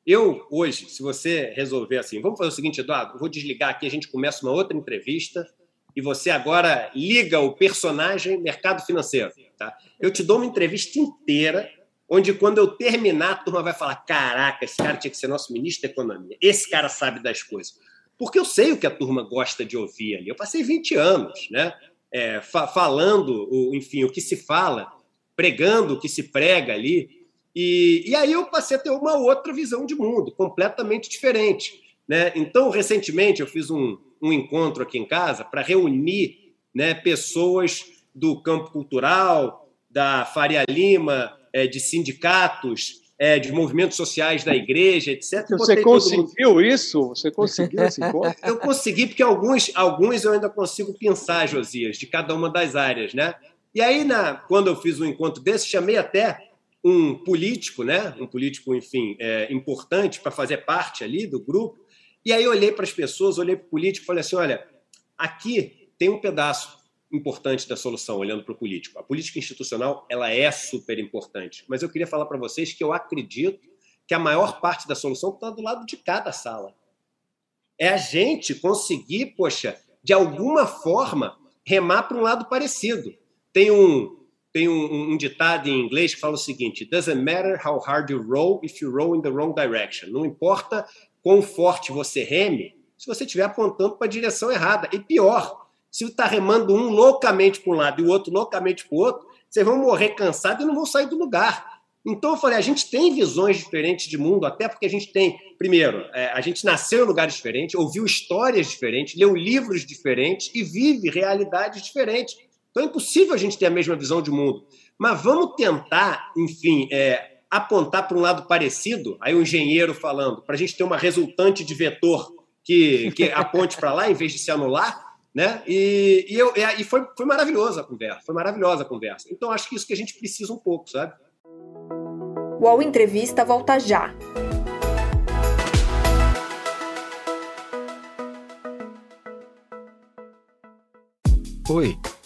Eu, hoje, se você resolver assim, vamos fazer o seguinte, Eduardo, vou desligar aqui, a gente começa uma outra entrevista e você agora liga o personagem mercado financeiro. Tá? Eu te dou uma entrevista inteira, onde quando eu terminar, a turma vai falar: caraca, esse cara tinha que ser nosso ministro da Economia. Esse cara sabe das coisas. Porque eu sei o que a turma gosta de ouvir ali. Eu passei 20 anos né? É, fa falando, o, enfim, o que se fala, pregando o que se prega ali. E, e aí eu passei a ter uma outra visão de mundo, completamente diferente. Né? Então, recentemente, eu fiz um, um encontro aqui em casa para reunir né, pessoas do campo cultural, da Faria Lima, é, de sindicatos, é, de movimentos sociais da igreja, etc. Você conseguiu isso? Você conseguiu esse encontro? Eu consegui, porque alguns, alguns eu ainda consigo pensar, Josias, de cada uma das áreas. Né? E aí, na, quando eu fiz um encontro desse, chamei até um político, né? um político, enfim, é, importante para fazer parte ali do grupo. E aí olhei para as pessoas, olhei para o político e falei assim: olha, aqui tem um pedaço importante da solução, olhando para o político. A política institucional ela é super importante, mas eu queria falar para vocês que eu acredito que a maior parte da solução está do lado de cada sala. É a gente conseguir, poxa, de alguma forma, remar para um lado parecido. Tem um, tem um, um, ditado em inglês que fala o seguinte: doesn't matter how hard you roll if you roll in the wrong direction. Não importa quão forte você reme, se você estiver apontando para a direção errada. E pior, se está remando um loucamente para um lado e o outro loucamente para o outro, vocês vão morrer cansados e não vão sair do lugar. Então eu falei, a gente tem visões diferentes de mundo, até porque a gente tem, primeiro, é, a gente nasceu em lugares diferentes, ouviu histórias diferentes, leu livros diferentes e vive realidades diferentes. Então é impossível a gente ter a mesma visão de mundo. Mas vamos tentar, enfim, é, apontar para um lado parecido, aí o engenheiro falando, para a gente ter uma resultante de vetor que, que aponte para lá em vez de se anular, né? E, e, eu, e foi, foi maravilhosa a conversa, foi maravilhosa a conversa. Então acho que isso que a gente precisa um pouco, sabe? O UOL Entrevista volta já. Oi,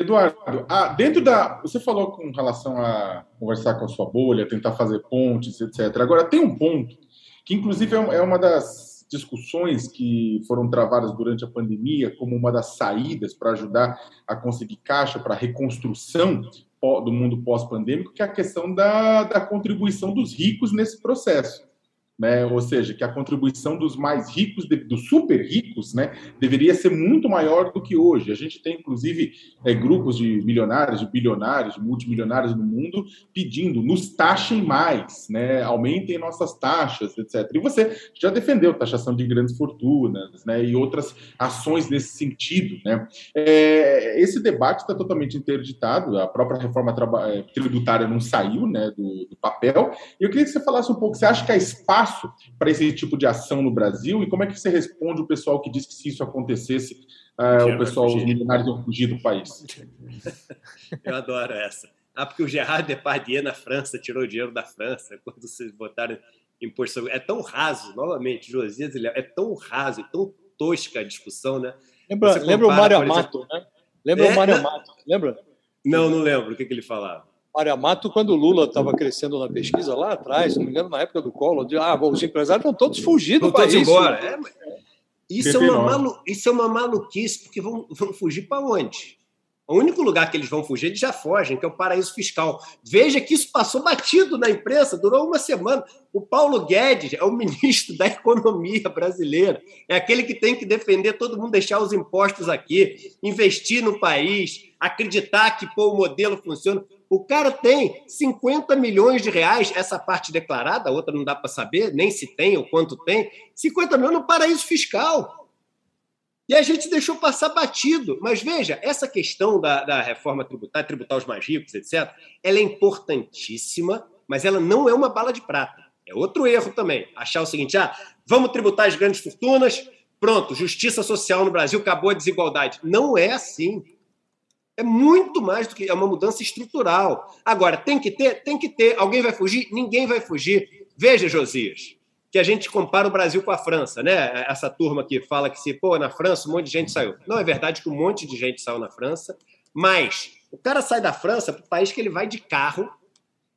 Eduardo, dentro da. Você falou com relação a conversar com a sua bolha, tentar fazer pontes, etc. Agora, tem um ponto que, inclusive, é, é uma das discussões que foram travadas durante a pandemia como uma das saídas para ajudar a conseguir caixa para a reconstrução do mundo pós-pandêmico, que é a questão da, da contribuição dos ricos nesse processo né? Ou seja, que a contribuição dos mais ricos, dos super ricos, né, deveria ser muito maior do que hoje. A gente tem, inclusive, é, grupos de milionários, de bilionários, de multimilionários no mundo pedindo, nos taxem mais, né? Aumentem nossas taxas, etc. E você já defendeu taxação de grandes fortunas, né? E outras ações nesse sentido, né? É, esse debate está totalmente interditado. A própria reforma é, tributária não saiu, né, do, do papel. E eu queria que você falasse um pouco. Você acha que há espaço espaço para esse tipo de ação no Brasil? E como é que você responde o pessoal que diz que se isso acontecesse, uh, o pessoal, os milionários iam fugir do país? Eu adoro essa. Ah, porque o Gerard Depardieu na França tirou dinheiro da França quando vocês botaram imposto sobre... É tão raso, novamente, Josias, é tão raso e tão tosca a discussão, né? Lembra, compara, lembra o Mário Amato, né? Lembra é, o Mário Amato, lembra? Não, não lembro. O que, que ele falava? Mário Amato, quando o Lula estava crescendo na pesquisa lá atrás, não me engano, na época do Collor, de, ah, os empresários estão todos fugindo do país. embora. É, isso, é uma malu, isso é uma maluquice, porque vão, vão fugir para onde? O único lugar que eles vão fugir, eles já fogem, que é o paraíso fiscal. Veja que isso passou batido na imprensa, durou uma semana. O Paulo Guedes é o ministro da Economia brasileira, é aquele que tem que defender todo mundo, deixar os impostos aqui, investir no país, acreditar que pô, o modelo funciona. O cara tem 50 milhões de reais, essa parte declarada, a outra não dá para saber, nem se tem ou quanto tem, 50 milhões no paraíso fiscal. E a gente deixou passar batido. Mas veja, essa questão da, da reforma tributária, tributar os mais ricos, etc., ela é importantíssima, mas ela não é uma bala de prata. É outro erro também. Achar o seguinte: ah, vamos tributar as grandes fortunas, pronto, justiça social no Brasil, acabou a desigualdade. Não é assim. É muito mais do que é uma mudança estrutural. Agora, tem que ter? Tem que ter. Alguém vai fugir? Ninguém vai fugir. Veja, Josias, que a gente compara o Brasil com a França, né? Essa turma que fala que se, pô, na França um monte de gente saiu. Não é verdade que um monte de gente saiu na França, mas o cara sai da França para o país que ele vai de carro,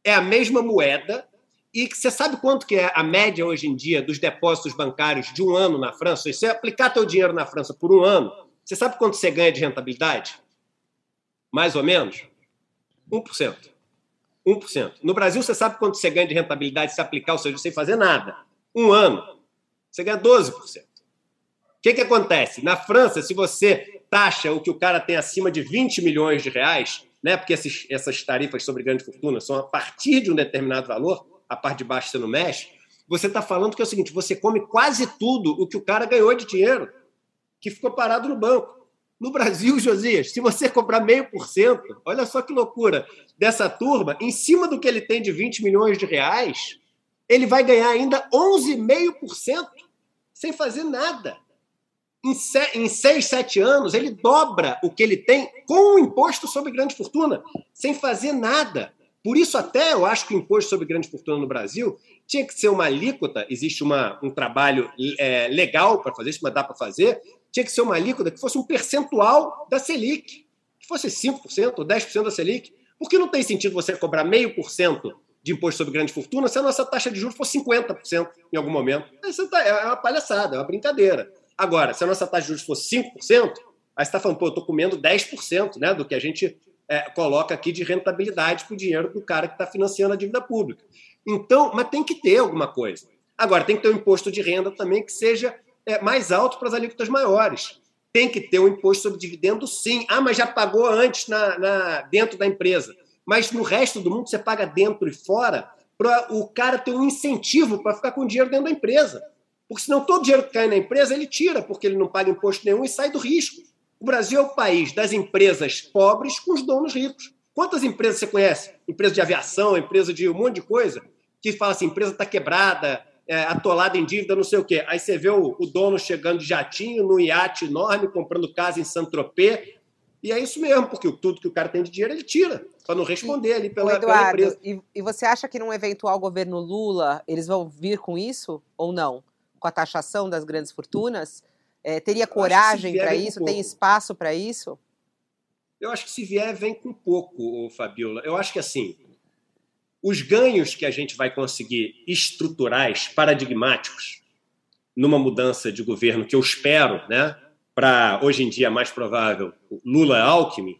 é a mesma moeda, e você sabe quanto que é a média hoje em dia dos depósitos bancários de um ano na França? Se você aplicar teu dinheiro na França por um ano, você sabe quanto você ganha de rentabilidade? Mais ou menos? 1%. 1%. No Brasil, você sabe quanto você ganha de rentabilidade se aplicar o seu sem fazer nada? Um ano. Você ganha 12%. O que, que acontece? Na França, se você taxa o que o cara tem acima de 20 milhões de reais, né, porque esses, essas tarifas sobre grande fortuna são a partir de um determinado valor, a parte de baixo você não mexe, você está falando que é o seguinte: você come quase tudo o que o cara ganhou de dinheiro, que ficou parado no banco. No Brasil, Josias, se você comprar meio por cento, olha só que loucura, dessa turma, em cima do que ele tem de 20 milhões de reais, ele vai ganhar ainda 11,5% sem fazer nada. Em, em seis, sete anos, ele dobra o que ele tem com o imposto sobre grande fortuna, sem fazer nada. Por isso, até eu acho que o imposto sobre grande fortuna no Brasil tinha que ser uma alíquota. Existe uma, um trabalho é, legal para fazer isso, mas dá para fazer tinha que ser uma alíquota que fosse um percentual da Selic, que fosse 5% ou 10% da Selic. Porque não tem sentido você cobrar meio por cento de imposto sobre grande fortuna se a nossa taxa de juros for 50% em algum momento. Isso tá, é uma palhaçada, é uma brincadeira. Agora, se a nossa taxa de juros for 5%, aí você está falando, pô, eu estou comendo 10% né, do que a gente é, coloca aqui de rentabilidade para o dinheiro do cara que está financiando a dívida pública. Então, mas tem que ter alguma coisa. Agora, tem que ter um imposto de renda também que seja é, mais alto para as alíquotas maiores. Tem que ter um imposto sobre dividendo, sim. Ah, mas já pagou antes na, na, dentro da empresa. Mas no resto do mundo você paga dentro e fora para o cara ter um incentivo para ficar com dinheiro dentro da empresa. Porque senão todo dinheiro que cai na empresa ele tira, porque ele não paga imposto nenhum e sai do risco. O Brasil é o país das empresas pobres com os donos ricos. Quantas empresas você conhece? Empresa de aviação, empresa de um monte de coisa, que fala assim: empresa está quebrada, é, atolada em dívida, não sei o quê. Aí você vê o, o dono chegando de jatinho, num iate enorme, comprando casa em Saint-Tropez. E é isso mesmo, porque tudo que o cara tem de dinheiro ele tira, para não responder ali pela, Eduardo, pela empresa. E, e você acha que num eventual governo Lula eles vão vir com isso ou não? Com a taxação das grandes fortunas? É, teria coragem para isso? Um tem espaço para isso? Eu acho que se vier, vem com pouco, Fabiola. Eu acho que assim, os ganhos que a gente vai conseguir estruturais, paradigmáticos, numa mudança de governo que eu espero, né, para hoje em dia mais provável Lula-Alckmin,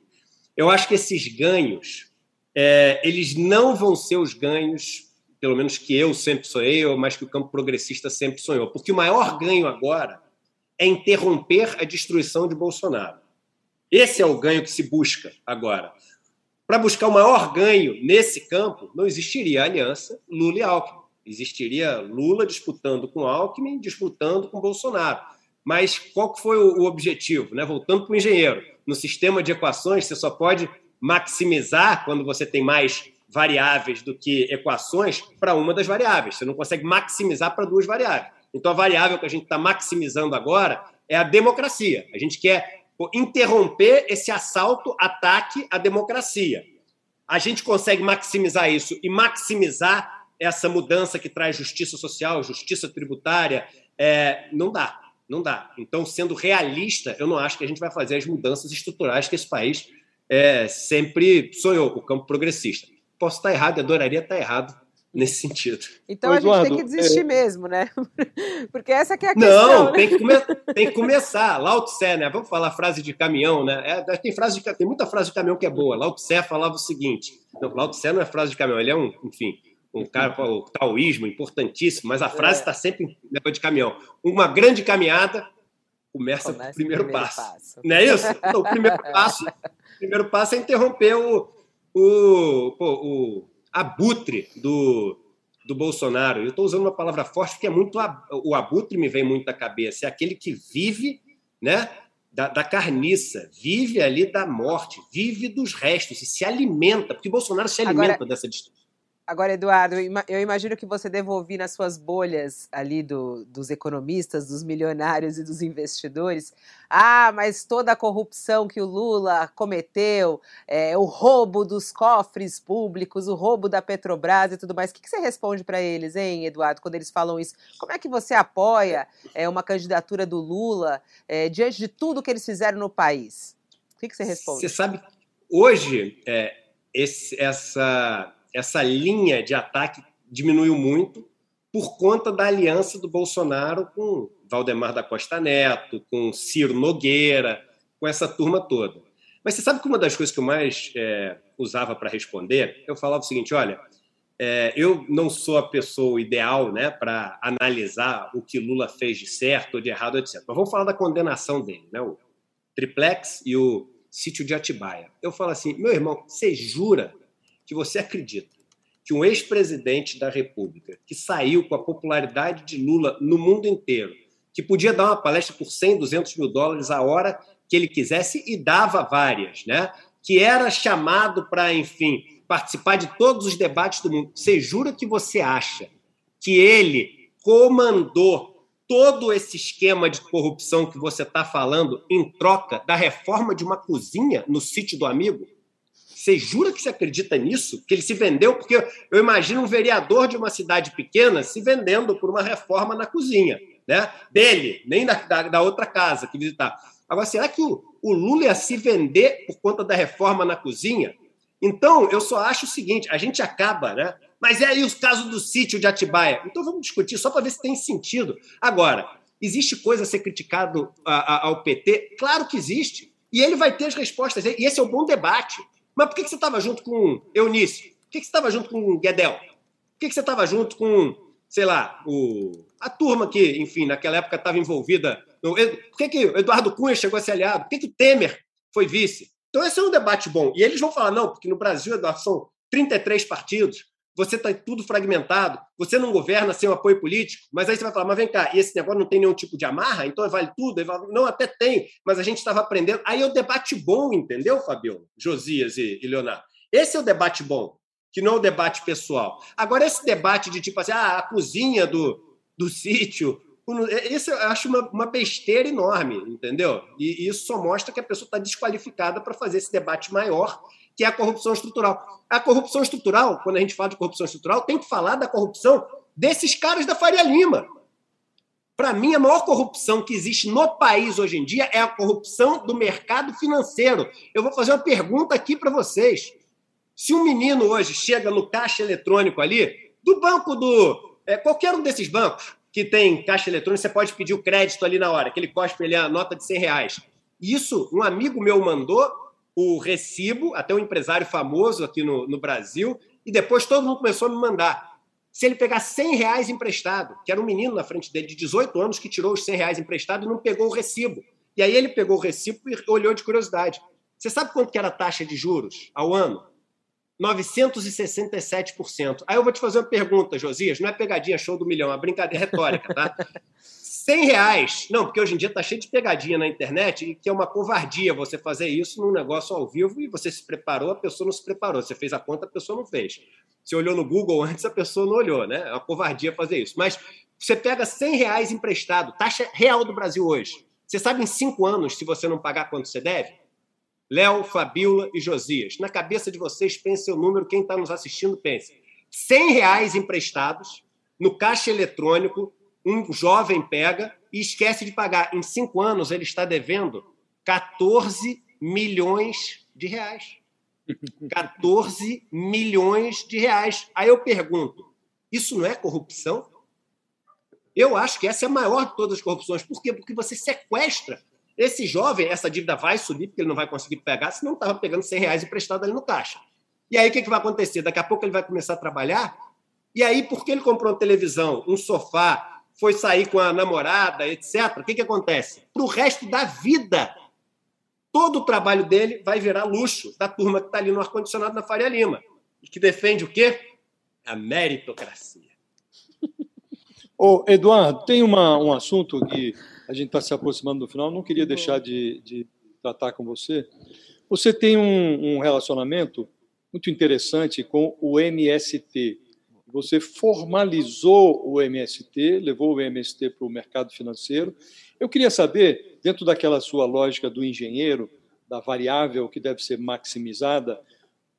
eu acho que esses ganhos, é, eles não vão ser os ganhos, pelo menos que eu sempre sonhei, mas que o campo progressista sempre sonhou, porque o maior ganho agora é interromper a destruição de Bolsonaro. Esse é o ganho que se busca agora. Para buscar o maior ganho nesse campo, não existiria aliança Lula e Alckmin. Existiria Lula disputando com Alckmin, disputando com Bolsonaro. Mas qual foi o objetivo? Né? Voltando para o engenheiro. No sistema de equações, você só pode maximizar quando você tem mais variáveis do que equações para uma das variáveis. Você não consegue maximizar para duas variáveis. Então, a variável que a gente está maximizando agora é a democracia. A gente quer interromper esse assalto, ataque à democracia. A gente consegue maximizar isso e maximizar essa mudança que traz justiça social, justiça tributária. É, não dá, não dá. Então, sendo realista, eu não acho que a gente vai fazer as mudanças estruturais que esse país é, sempre sonhou, o campo progressista. Posso estar errado, adoraria estar errado, nesse sentido. Então Ô, a gente tem que desistir é... mesmo, né? Porque essa que é a questão. Não, né? tem, que come... tem que começar. Lao Tse, né? Vamos falar frase de caminhão, né? É, tem, frase de... tem muita frase de caminhão que é boa. Lao Tse falava o seguinte: não, Lao Tse não é frase de caminhão, ele é um, enfim, um cara com o taoísmo importantíssimo, mas a frase está é. sempre em de caminhão. Uma grande caminhada começa, começa o primeiro, primeiro passo. passo. Não é isso? Então, o primeiro passo, o primeiro passo é interromper o, o, pô, o abutre do, do Bolsonaro. Eu estou usando uma palavra forte porque é muito o abutre me vem muito à cabeça. É aquele que vive, né, da, da, carniça, vive ali da morte, vive dos restos e se alimenta, porque Bolsonaro se alimenta Agora, dessa destruição. Agora, Eduardo, eu imagino que você deve ouvir nas suas bolhas ali do, dos economistas, dos milionários e dos investidores. Ah, mas toda a corrupção que o Lula cometeu, é, o roubo dos cofres públicos, o roubo da Petrobras e tudo mais. O que, que você responde para eles, hein, Eduardo, quando eles falam isso? Como é que você apoia é, uma candidatura do Lula é, diante de tudo que eles fizeram no país? O que, que você responde? Você sabe, hoje, é, esse, essa essa linha de ataque diminuiu muito por conta da aliança do Bolsonaro com Valdemar da Costa Neto, com Ciro Nogueira, com essa turma toda. Mas você sabe que uma das coisas que eu mais é, usava para responder, eu falava o seguinte: olha, é, eu não sou a pessoa ideal né, para analisar o que Lula fez de certo ou de errado, etc. Mas vamos falar da condenação dele, né, o triplex e o sítio de Atibaia. Eu falo assim, meu irmão, você jura que você acredita que um ex-presidente da República, que saiu com a popularidade de Lula no mundo inteiro, que podia dar uma palestra por 100, 200 mil dólares a hora que ele quisesse e dava várias, né? que era chamado para, enfim, participar de todos os debates do mundo. Você jura que você acha que ele comandou todo esse esquema de corrupção que você está falando em troca da reforma de uma cozinha no sítio do amigo? Você jura que você acredita nisso? Que ele se vendeu? Porque eu imagino um vereador de uma cidade pequena se vendendo por uma reforma na cozinha, né? Dele, nem da, da, da outra casa que visitar. Agora, será que o, o Lula ia se vender por conta da reforma na cozinha? Então, eu só acho o seguinte: a gente acaba, né? Mas é aí os casos do sítio de Atibaia. Então vamos discutir só para ver se tem sentido. Agora, existe coisa a ser criticado a, a, ao PT? Claro que existe. E ele vai ter as respostas. E esse é o bom debate. Mas por que, que você estava junto com Eunice? Por que, que você estava junto com Guedel? Por que, que você estava junto com, sei lá, o, a turma que, enfim, naquela época estava envolvida. No, por que, que o Eduardo Cunha chegou a ser aliado? Por que, que o Temer foi vice? Então, esse é um debate bom. E eles vão falar, não, porque no Brasil, Eduardo, são 33 partidos. Você está tudo fragmentado, você não governa sem o apoio político, mas aí você vai falar, mas vem cá, e esse negócio não tem nenhum tipo de amarra, então vale tudo? Falo, não, até tem, mas a gente estava aprendendo. Aí é o debate bom, entendeu, Fabio? Josias e, e Leonardo? Esse é o debate bom, que não é o debate pessoal. Agora, esse debate de tipo assim, ah, a cozinha do, do sítio, esse eu acho uma, uma besteira enorme, entendeu? E, e isso só mostra que a pessoa está desqualificada para fazer esse debate maior que é a corrupção estrutural. A corrupção estrutural, quando a gente fala de corrupção estrutural, tem que falar da corrupção desses caras da Faria Lima. Para mim, a maior corrupção que existe no país hoje em dia é a corrupção do mercado financeiro. Eu vou fazer uma pergunta aqui para vocês. Se um menino hoje chega no caixa eletrônico ali, do banco do. É, qualquer um desses bancos que tem caixa eletrônica, você pode pedir o crédito ali na hora, que ele cospe ali a nota de 100 reais. Isso, um amigo meu mandou, o recibo, até um empresário famoso aqui no, no Brasil, e depois todo mundo começou a me mandar. Se ele pegar 100 reais emprestado, que era um menino na frente dele de 18 anos que tirou os 100 reais emprestado e não pegou o recibo. E aí ele pegou o recibo e olhou de curiosidade. Você sabe quanto que era a taxa de juros ao ano? 967%. Aí eu vou te fazer uma pergunta, Josias, não é pegadinha show do milhão, é brincadeira retórica, tá? 100 reais. Não, porque hoje em dia está cheio de pegadinha na internet e que é uma covardia você fazer isso num negócio ao vivo e você se preparou, a pessoa não se preparou. Você fez a conta, a pessoa não fez. Você olhou no Google antes, a pessoa não olhou, né? É uma covardia fazer isso. Mas você pega 100 reais emprestado, taxa real do Brasil hoje. Você sabe em cinco anos, se você não pagar quanto você deve? Léo, Fabiola e Josias. Na cabeça de vocês, pense o número, quem está nos assistindo, pense. 100 reais emprestados no caixa eletrônico um jovem pega e esquece de pagar. Em cinco anos, ele está devendo 14 milhões de reais. 14 milhões de reais. Aí eu pergunto: isso não é corrupção? Eu acho que essa é a maior de todas as corrupções. Por quê? Porque você sequestra esse jovem, essa dívida vai subir, porque ele não vai conseguir pegar, se não estava pegando 100 reais emprestado ali no caixa. E aí o que, que vai acontecer? Daqui a pouco ele vai começar a trabalhar, e aí, porque ele comprou uma televisão, um sofá, foi sair com a namorada, etc., o que, que acontece? Para o resto da vida, todo o trabalho dele vai virar luxo da turma que está ali no ar-condicionado na Faria Lima. E que defende o quê? A meritocracia. Ô, Eduardo, tem uma, um assunto que a gente está se aproximando do final, não queria deixar de, de tratar com você. Você tem um, um relacionamento muito interessante com o MST, você formalizou o MST, levou o MST para o mercado financeiro. Eu queria saber, dentro daquela sua lógica do engenheiro, da variável que deve ser maximizada,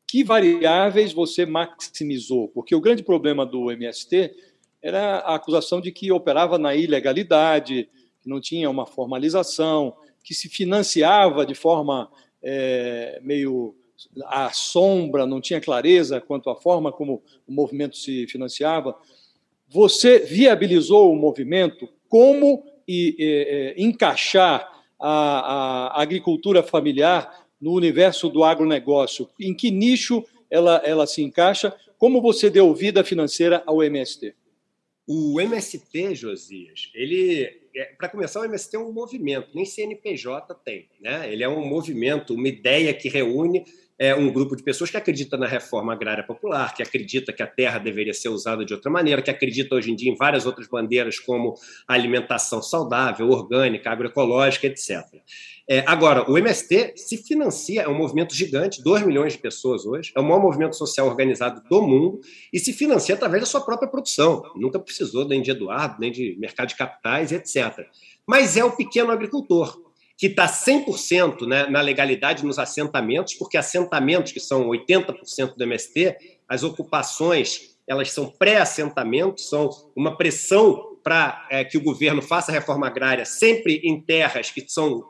que variáveis você maximizou? Porque o grande problema do MST era a acusação de que operava na ilegalidade, que não tinha uma formalização, que se financiava de forma é, meio a sombra, não tinha clareza quanto à forma como o movimento se financiava. Você viabilizou o movimento como e, e, encaixar a, a, agricultura familiar no universo do agronegócio? Em que nicho ela, ela se encaixa? Como você deu vida financeira ao MST? O MST, Josias, ele, é, para começar, o MST é um movimento, nem CNPJ tem. Né? Ele é um movimento, uma ideia que reúne é um grupo de pessoas que acredita na reforma agrária popular, que acredita que a terra deveria ser usada de outra maneira, que acredita hoje em dia em várias outras bandeiras como alimentação saudável, orgânica, agroecológica, etc. É, agora, o MST se financia, é um movimento gigante, 2 milhões de pessoas hoje, é o maior movimento social organizado do mundo e se financia através da sua própria produção. Nunca precisou nem de Eduardo, nem de mercado de capitais, etc. Mas é o pequeno agricultor que está 100% né, na legalidade nos assentamentos, porque assentamentos, que são 80% do MST, as ocupações, elas são pré-assentamentos, são uma pressão para é, que o governo faça reforma agrária sempre em terras que são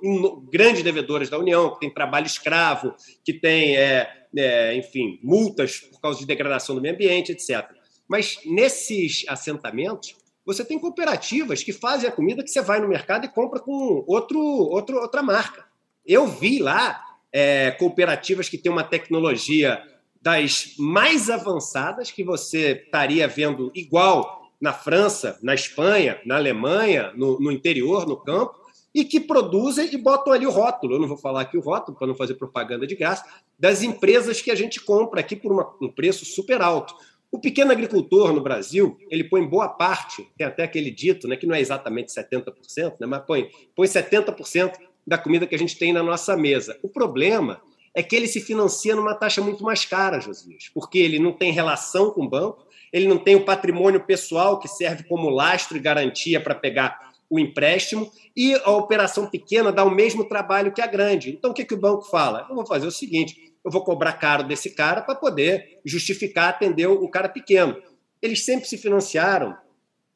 grandes devedoras da União, que tem trabalho escravo, que tem, é, é, enfim, multas por causa de degradação do meio ambiente, etc. Mas nesses assentamentos, você tem cooperativas que fazem a comida que você vai no mercado e compra com outro, outro, outra marca. Eu vi lá é, cooperativas que têm uma tecnologia das mais avançadas que você estaria vendo igual na França, na Espanha, na Alemanha, no, no interior, no campo, e que produzem e botam ali o rótulo. Eu não vou falar aqui o rótulo para não fazer propaganda de graça, das empresas que a gente compra aqui por uma, um preço super alto. O pequeno agricultor no Brasil, ele põe boa parte, tem até aquele dito, né, que não é exatamente 70%, né, mas põe, põe 70% da comida que a gente tem na nossa mesa. O problema é que ele se financia numa taxa muito mais cara, Josias, porque ele não tem relação com o banco, ele não tem o patrimônio pessoal que serve como lastro e garantia para pegar o empréstimo, e a operação pequena dá o mesmo trabalho que a grande. Então, o que, que o banco fala? Eu vou fazer o seguinte: eu vou cobrar caro desse cara para poder justificar atender o cara pequeno. Eles sempre se financiaram,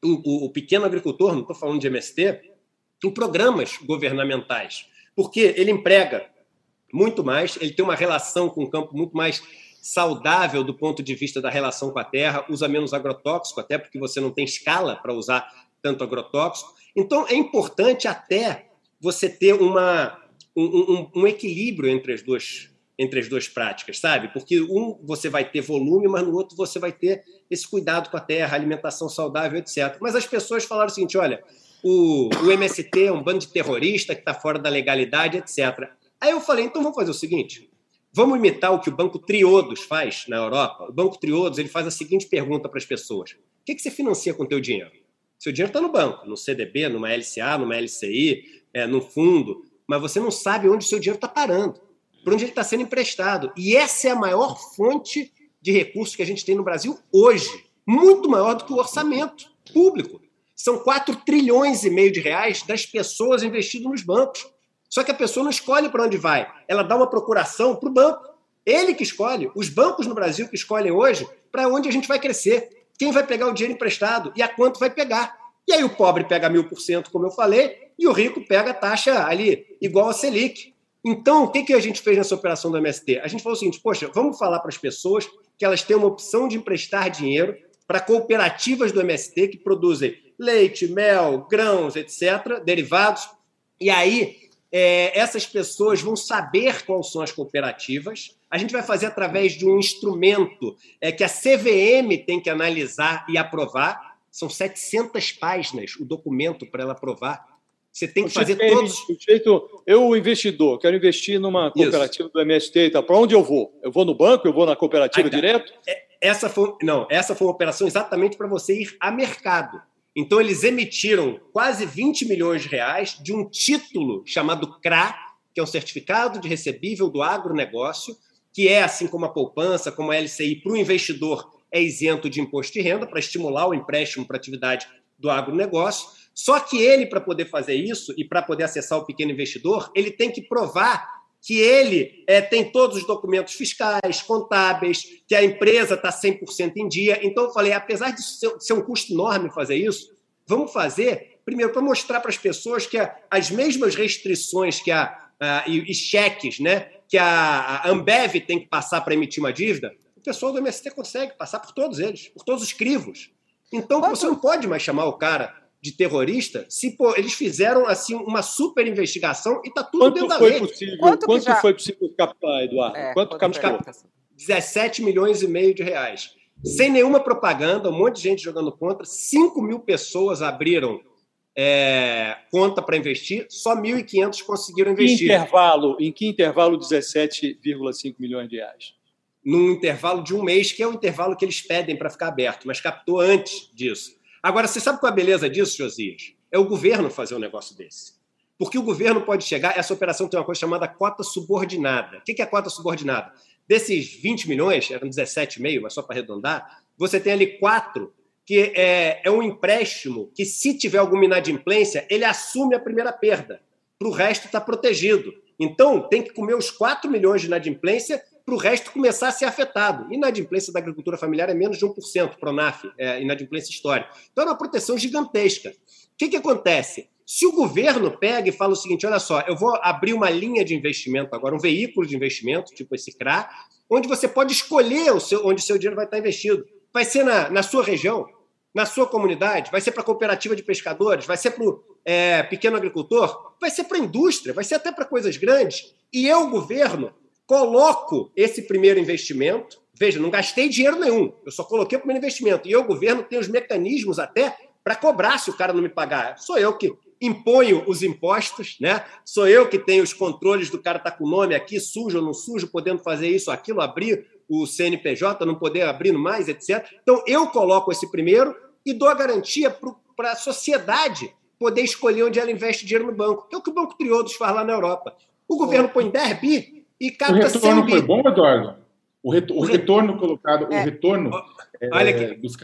o, o pequeno agricultor, não estou falando de MST, em programas governamentais, porque ele emprega muito mais, ele tem uma relação com o campo muito mais saudável do ponto de vista da relação com a terra, usa menos agrotóxico, até porque você não tem escala para usar tanto agrotóxico. Então, é importante até você ter uma, um, um, um, equilíbrio entre as, duas, entre as duas práticas, sabe? Porque um você vai ter volume, mas no outro você vai ter esse cuidado com a terra, alimentação saudável, etc. Mas as pessoas falaram o seguinte: olha, o, o MST é um bando de terrorista que está fora da legalidade, etc. Aí eu falei, então vamos fazer o seguinte: vamos imitar o que o Banco Triodos faz na Europa. O Banco Triodos ele faz a seguinte pergunta para as pessoas: o que, que você financia com o teu dinheiro? Seu dinheiro está no banco, no CDB, numa LCA, numa LCI, é, no fundo, mas você não sabe onde o seu dinheiro está parando, para onde ele está sendo emprestado. E essa é a maior fonte de recursos que a gente tem no Brasil hoje, muito maior do que o orçamento público. São 4 trilhões e meio de reais das pessoas investidas nos bancos. Só que a pessoa não escolhe para onde vai, ela dá uma procuração para o banco. Ele que escolhe, os bancos no Brasil que escolhem hoje para onde a gente vai crescer quem vai pegar o dinheiro emprestado e a quanto vai pegar. E aí o pobre pega mil por cento, como eu falei, e o rico pega a taxa ali, igual a Selic. Então, o que, que a gente fez nessa operação do MST? A gente falou o seguinte: poxa, vamos falar para as pessoas que elas têm uma opção de emprestar dinheiro para cooperativas do MST que produzem leite, mel, grãos, etc., derivados. E aí é, essas pessoas vão saber quais são as cooperativas. A gente vai fazer através de um instrumento é, que a CVM tem que analisar e aprovar. São 700 páginas o documento para ela aprovar. Você tem que Você fazer tem, todos. Jeito, eu, investidor, quero investir numa cooperativa Isso. do MST Para onde eu vou? Eu vou no banco? Eu vou na cooperativa Aí, direto? É, essa foi, não, essa foi uma operação exatamente para você ir a mercado. Então, eles emitiram quase 20 milhões de reais de um título chamado CRA, que é um certificado de recebível do agronegócio, que é, assim como a poupança, como a LCI, para o investidor é isento de imposto de renda, para estimular o empréstimo para atividade do agronegócio. Só que ele, para poder fazer isso e para poder acessar o pequeno investidor, ele tem que provar que ele é, tem todos os documentos fiscais, contábeis, que a empresa está 100% em dia. Então, eu falei, apesar de ser, um custo enorme fazer isso, vamos fazer, primeiro, para mostrar para as pessoas que as mesmas restrições que a, a e, e, cheques né, que a, a Ambev tem que passar para emitir uma dívida, o pessoal do MST consegue passar por todos eles, por todos os crivos. Então, você não pode mais chamar o cara de terrorista se pô, eles fizeram assim uma super investigação e está tudo quanto dentro da foi lei. Possível, quanto, quanto já... foi possível captar, Eduardo? É, quanto captou? 17 milhões e meio de reais. Sem nenhuma propaganda, um monte de gente jogando contra, 5 mil pessoas abriram é, conta para investir, só 1.500 conseguiram investir. Em intervalo, em que intervalo 17,5 milhões de reais? Num intervalo de um mês, que é o intervalo que eles pedem para ficar aberto, mas captou antes disso. Agora, você sabe qual é a beleza disso, Josias? É o governo fazer um negócio desse. Porque o governo pode chegar, essa operação tem uma coisa chamada cota subordinada. O que é cota subordinada? Desses 20 milhões, eram 17,5, mas só para arredondar, você tem ali quatro, que é, é um empréstimo que, se tiver alguma inadimplência, ele assume a primeira perda. Para o resto, está protegido. Então, tem que comer os 4 milhões de inadimplência para o resto começar a ser afetado. Inadimplência da agricultura familiar é menos de 1%, PRONAF, é inadimplência histórica. Então é uma proteção gigantesca. O que, que acontece? Se o governo pega e fala o seguinte: olha só, eu vou abrir uma linha de investimento agora, um veículo de investimento, tipo esse CRA, onde você pode escolher o seu, onde o seu dinheiro vai estar investido. Vai ser na, na sua região, na sua comunidade, vai ser para a cooperativa de pescadores, vai ser para o é, pequeno agricultor, vai ser para a indústria, vai ser até para coisas grandes. E eu, governo, coloco esse primeiro investimento. Veja, não gastei dinheiro nenhum, eu só coloquei o primeiro investimento. E eu, governo, tem os mecanismos até para cobrar se o cara não me pagar. Sou eu que imponho os impostos, né? Sou eu que tenho os controles do cara tá com o nome aqui, sujo ou não sujo, podendo fazer isso, aquilo, abrir o CNPJ não poder abrir mais, etc. Então, eu coloco esse primeiro e dou a garantia para a sociedade poder escolher onde ela investe dinheiro no banco, que é o que o Banco Triodos faz lá na Europa. O governo põe 10 bi e capta 100 bi. O retorno foi bom, Eduardo? O, o retorno colocado, é. o retorno Olha aqui. Dos...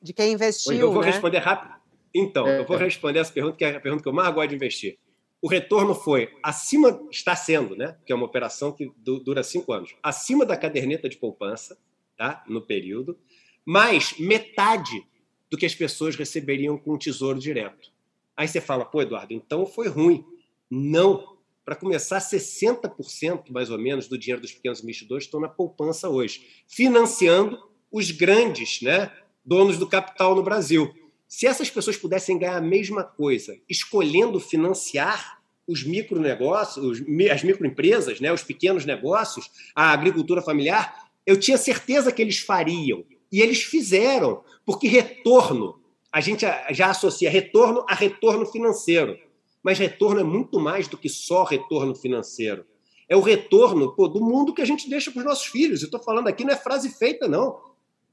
de quem investiu, Eu vou né? responder rápido. Então, é, eu vou responder essa pergunta, que é a pergunta que eu mais gosto de investir. O retorno foi acima, está sendo, né? Que é uma operação que dura cinco anos, acima da caderneta de poupança, tá? No período, mais metade do que as pessoas receberiam com o tesouro direto. Aí você fala, pô, Eduardo, então foi ruim. Não. Para começar, 60% mais ou menos do dinheiro dos pequenos investidores estão na poupança hoje, financiando os grandes né, donos do capital no Brasil. Se essas pessoas pudessem ganhar a mesma coisa, escolhendo financiar os micronegócios, as microempresas, né, os pequenos negócios, a agricultura familiar, eu tinha certeza que eles fariam. E eles fizeram, porque retorno, a gente já associa retorno a retorno financeiro. Mas retorno é muito mais do que só retorno financeiro. É o retorno pô, do mundo que a gente deixa para os nossos filhos. Eu estou falando aqui, não é frase feita, não.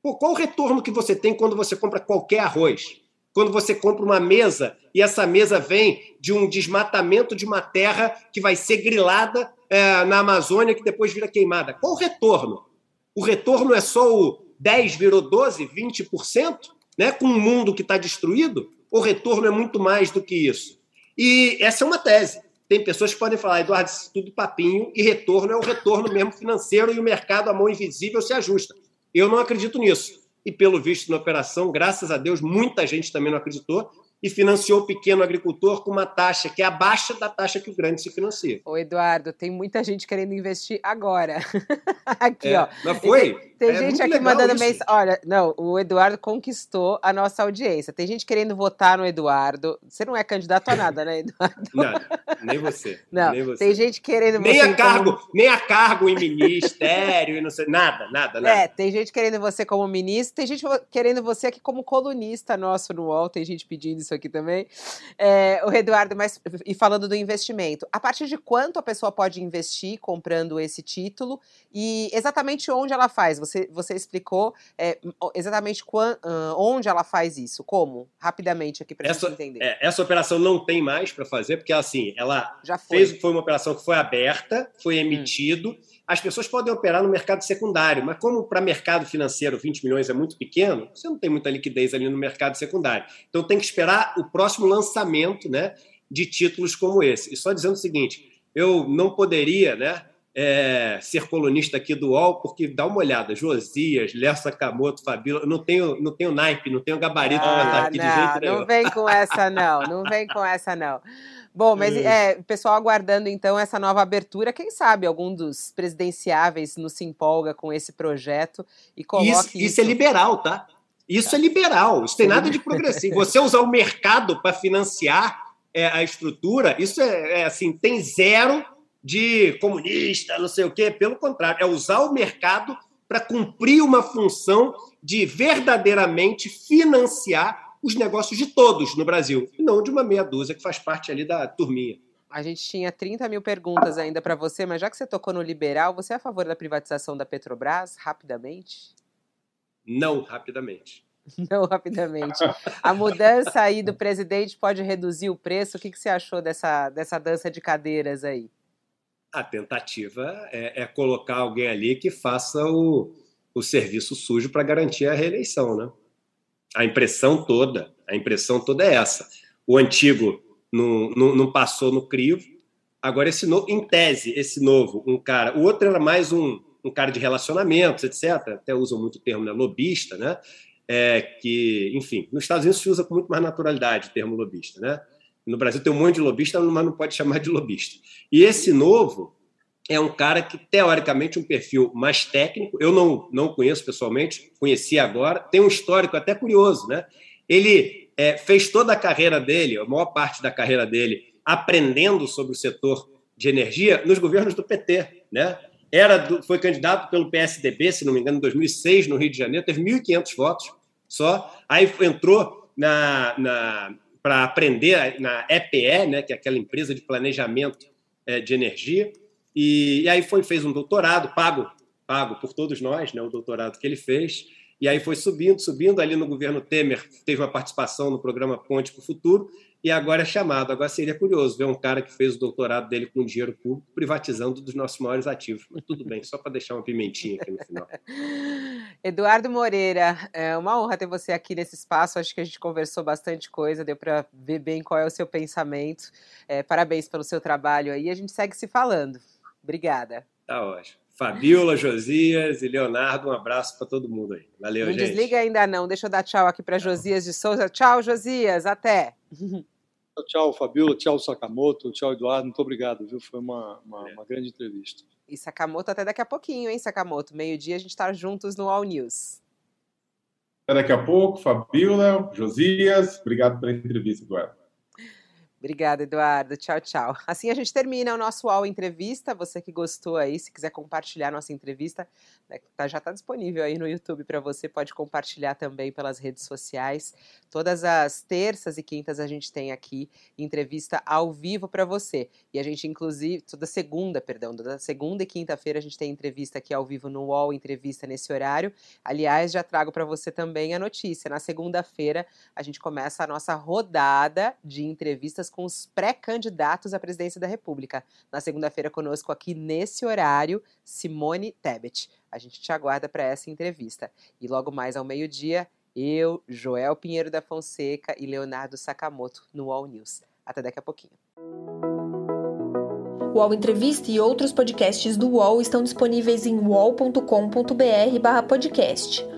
Pô, qual o retorno que você tem quando você compra qualquer arroz? quando você compra uma mesa e essa mesa vem de um desmatamento de uma terra que vai ser grilada é, na Amazônia, que depois vira queimada. Qual o retorno? O retorno é só o 10 virou 12, 20%, né? com um mundo que está destruído? O retorno é muito mais do que isso. E essa é uma tese. Tem pessoas que podem falar, Eduardo, isso tudo papinho, e retorno é o retorno mesmo financeiro e o mercado, a mão invisível, se ajusta. Eu não acredito nisso e, pelo visto, na operação, graças a Deus, muita gente também não acreditou e financiou o pequeno agricultor com uma taxa que é abaixo da taxa que o grande se financia. Ô, Eduardo, tem muita gente querendo investir agora. aqui, é, ó. Mas foi? Tem, tem é gente aqui mandando mensagem. Olha, não, o Eduardo conquistou a nossa audiência. Tem gente querendo votar no Eduardo. Você não é candidato a nada, né, Eduardo? Nada, nem você. Não, nem você. tem gente querendo nem. A cargo, como... Nem a cargo em ministério e não sei. Nada, nada, nada. É, tem gente querendo você como ministro, tem gente querendo você aqui como colunista nosso no UOL, tem gente pedindo isso aqui também. É, o Eduardo, mas e falando do investimento, a partir de quanto a pessoa pode investir comprando esse título e exatamente onde ela faz? Você, você explicou é, exatamente quando, onde ela faz isso, como? Rapidamente aqui para gente entender. É, essa operação não tem mais para fazer, porque assim, ela Já foi. fez foi uma operação que foi aberta, foi hum. emitido. Hum as pessoas podem operar no mercado secundário, mas como para mercado financeiro 20 milhões é muito pequeno, você não tem muita liquidez ali no mercado secundário. Então tem que esperar o próximo lançamento né, de títulos como esse. E só dizendo o seguinte, eu não poderia né, é, ser colunista aqui do UOL, porque dá uma olhada, Josias, Léo Sakamoto, Fabíola, não tenho, não tenho naipe, não tenho gabarito ah, para estar aqui não, de jeito nenhum. Não vem com essa não, não vem com essa não. Bom, mas é, o pessoal aguardando então essa nova abertura. Quem sabe algum dos presidenciáveis não se empolga com esse projeto e coloque isso. Isso, isso é liberal, tá? Isso tá. é liberal. Isso tem nada de progressivo. Você usar o mercado para financiar é, a estrutura, isso é, é, assim, tem zero de comunista, não sei o quê. Pelo contrário, é usar o mercado para cumprir uma função de verdadeiramente financiar os negócios de todos no Brasil, e não de uma meia dúzia que faz parte ali da turminha. A gente tinha 30 mil perguntas ainda para você, mas já que você tocou no liberal, você é a favor da privatização da Petrobras, rapidamente? Não, rapidamente. Não, rapidamente. A mudança aí do presidente pode reduzir o preço? O que, que você achou dessa, dessa dança de cadeiras aí? A tentativa é, é colocar alguém ali que faça o, o serviço sujo para garantir a reeleição, né? A impressão toda, a impressão toda é essa. O antigo não, não, não passou no crivo, agora esse novo, em tese, esse novo, um cara, o outro era mais um, um cara de relacionamentos, etc. Até usam muito o termo, né, lobista, né? É, que, enfim, nos Estados Unidos se usa com muito mais naturalidade o termo lobista, né? No Brasil tem um monte de lobista, mas não pode chamar de lobista. E esse novo é um cara que, teoricamente, um perfil mais técnico. Eu não, não conheço pessoalmente, conheci agora. Tem um histórico até curioso, né? Ele é, fez toda a carreira dele, a maior parte da carreira dele, aprendendo sobre o setor de energia nos governos do PT, né? Era do, foi candidato pelo PSDB, se não me engano, em 2006, no Rio de Janeiro, teve 1.500 votos só. Aí entrou na, na para aprender na EPE, né, que é aquela empresa de planejamento é, de energia, e, e aí foi, fez um doutorado pago pago por todos nós, né, o doutorado que ele fez. E aí foi subindo, subindo. Ali no governo Temer teve uma participação no programa Ponte para o Futuro e agora é chamado. Agora seria curioso ver um cara que fez o doutorado dele com dinheiro público privatizando dos nossos maiores ativos. Mas tudo bem, só para deixar uma pimentinha aqui no final. Eduardo Moreira, é uma honra ter você aqui nesse espaço. Acho que a gente conversou bastante coisa, deu para ver bem qual é o seu pensamento. É, parabéns pelo seu trabalho aí. A gente segue se falando. Obrigada. Tá ótimo. Fabiola, Josias e Leonardo, um abraço para todo mundo aí. Valeu, não gente. Não desliga ainda não, deixa eu dar tchau aqui para Josias de Souza. Tchau, Josias, até. Tchau, Fabiola, tchau, Sakamoto, tchau, Eduardo, muito obrigado, viu? Foi uma, uma, é. uma grande entrevista. E Sakamoto até daqui a pouquinho, hein, Sakamoto? Meio-dia a gente está juntos no All News. Até daqui a pouco, Fabiola, Josias, obrigado pela entrevista, Eduardo. Obrigada, Eduardo. Tchau, tchau. Assim a gente termina o nosso UOL Entrevista. Você que gostou aí, se quiser compartilhar nossa entrevista, né, tá, já está disponível aí no YouTube para você. Pode compartilhar também pelas redes sociais. Todas as terças e quintas a gente tem aqui entrevista ao vivo para você. E a gente, inclusive, toda segunda, perdão, toda segunda e quinta-feira a gente tem entrevista aqui ao vivo no UOL Entrevista nesse horário. Aliás, já trago para você também a notícia. Na segunda-feira a gente começa a nossa rodada de entrevistas com os pré-candidatos à presidência da República. Na segunda-feira, conosco aqui nesse horário, Simone Tebet. A gente te aguarda para essa entrevista. E logo mais ao meio-dia, eu, Joel Pinheiro da Fonseca e Leonardo Sakamoto no All News. Até daqui a pouquinho. O UOL Entrevista e outros podcasts do UOL estão disponíveis em uol.com.br/podcast.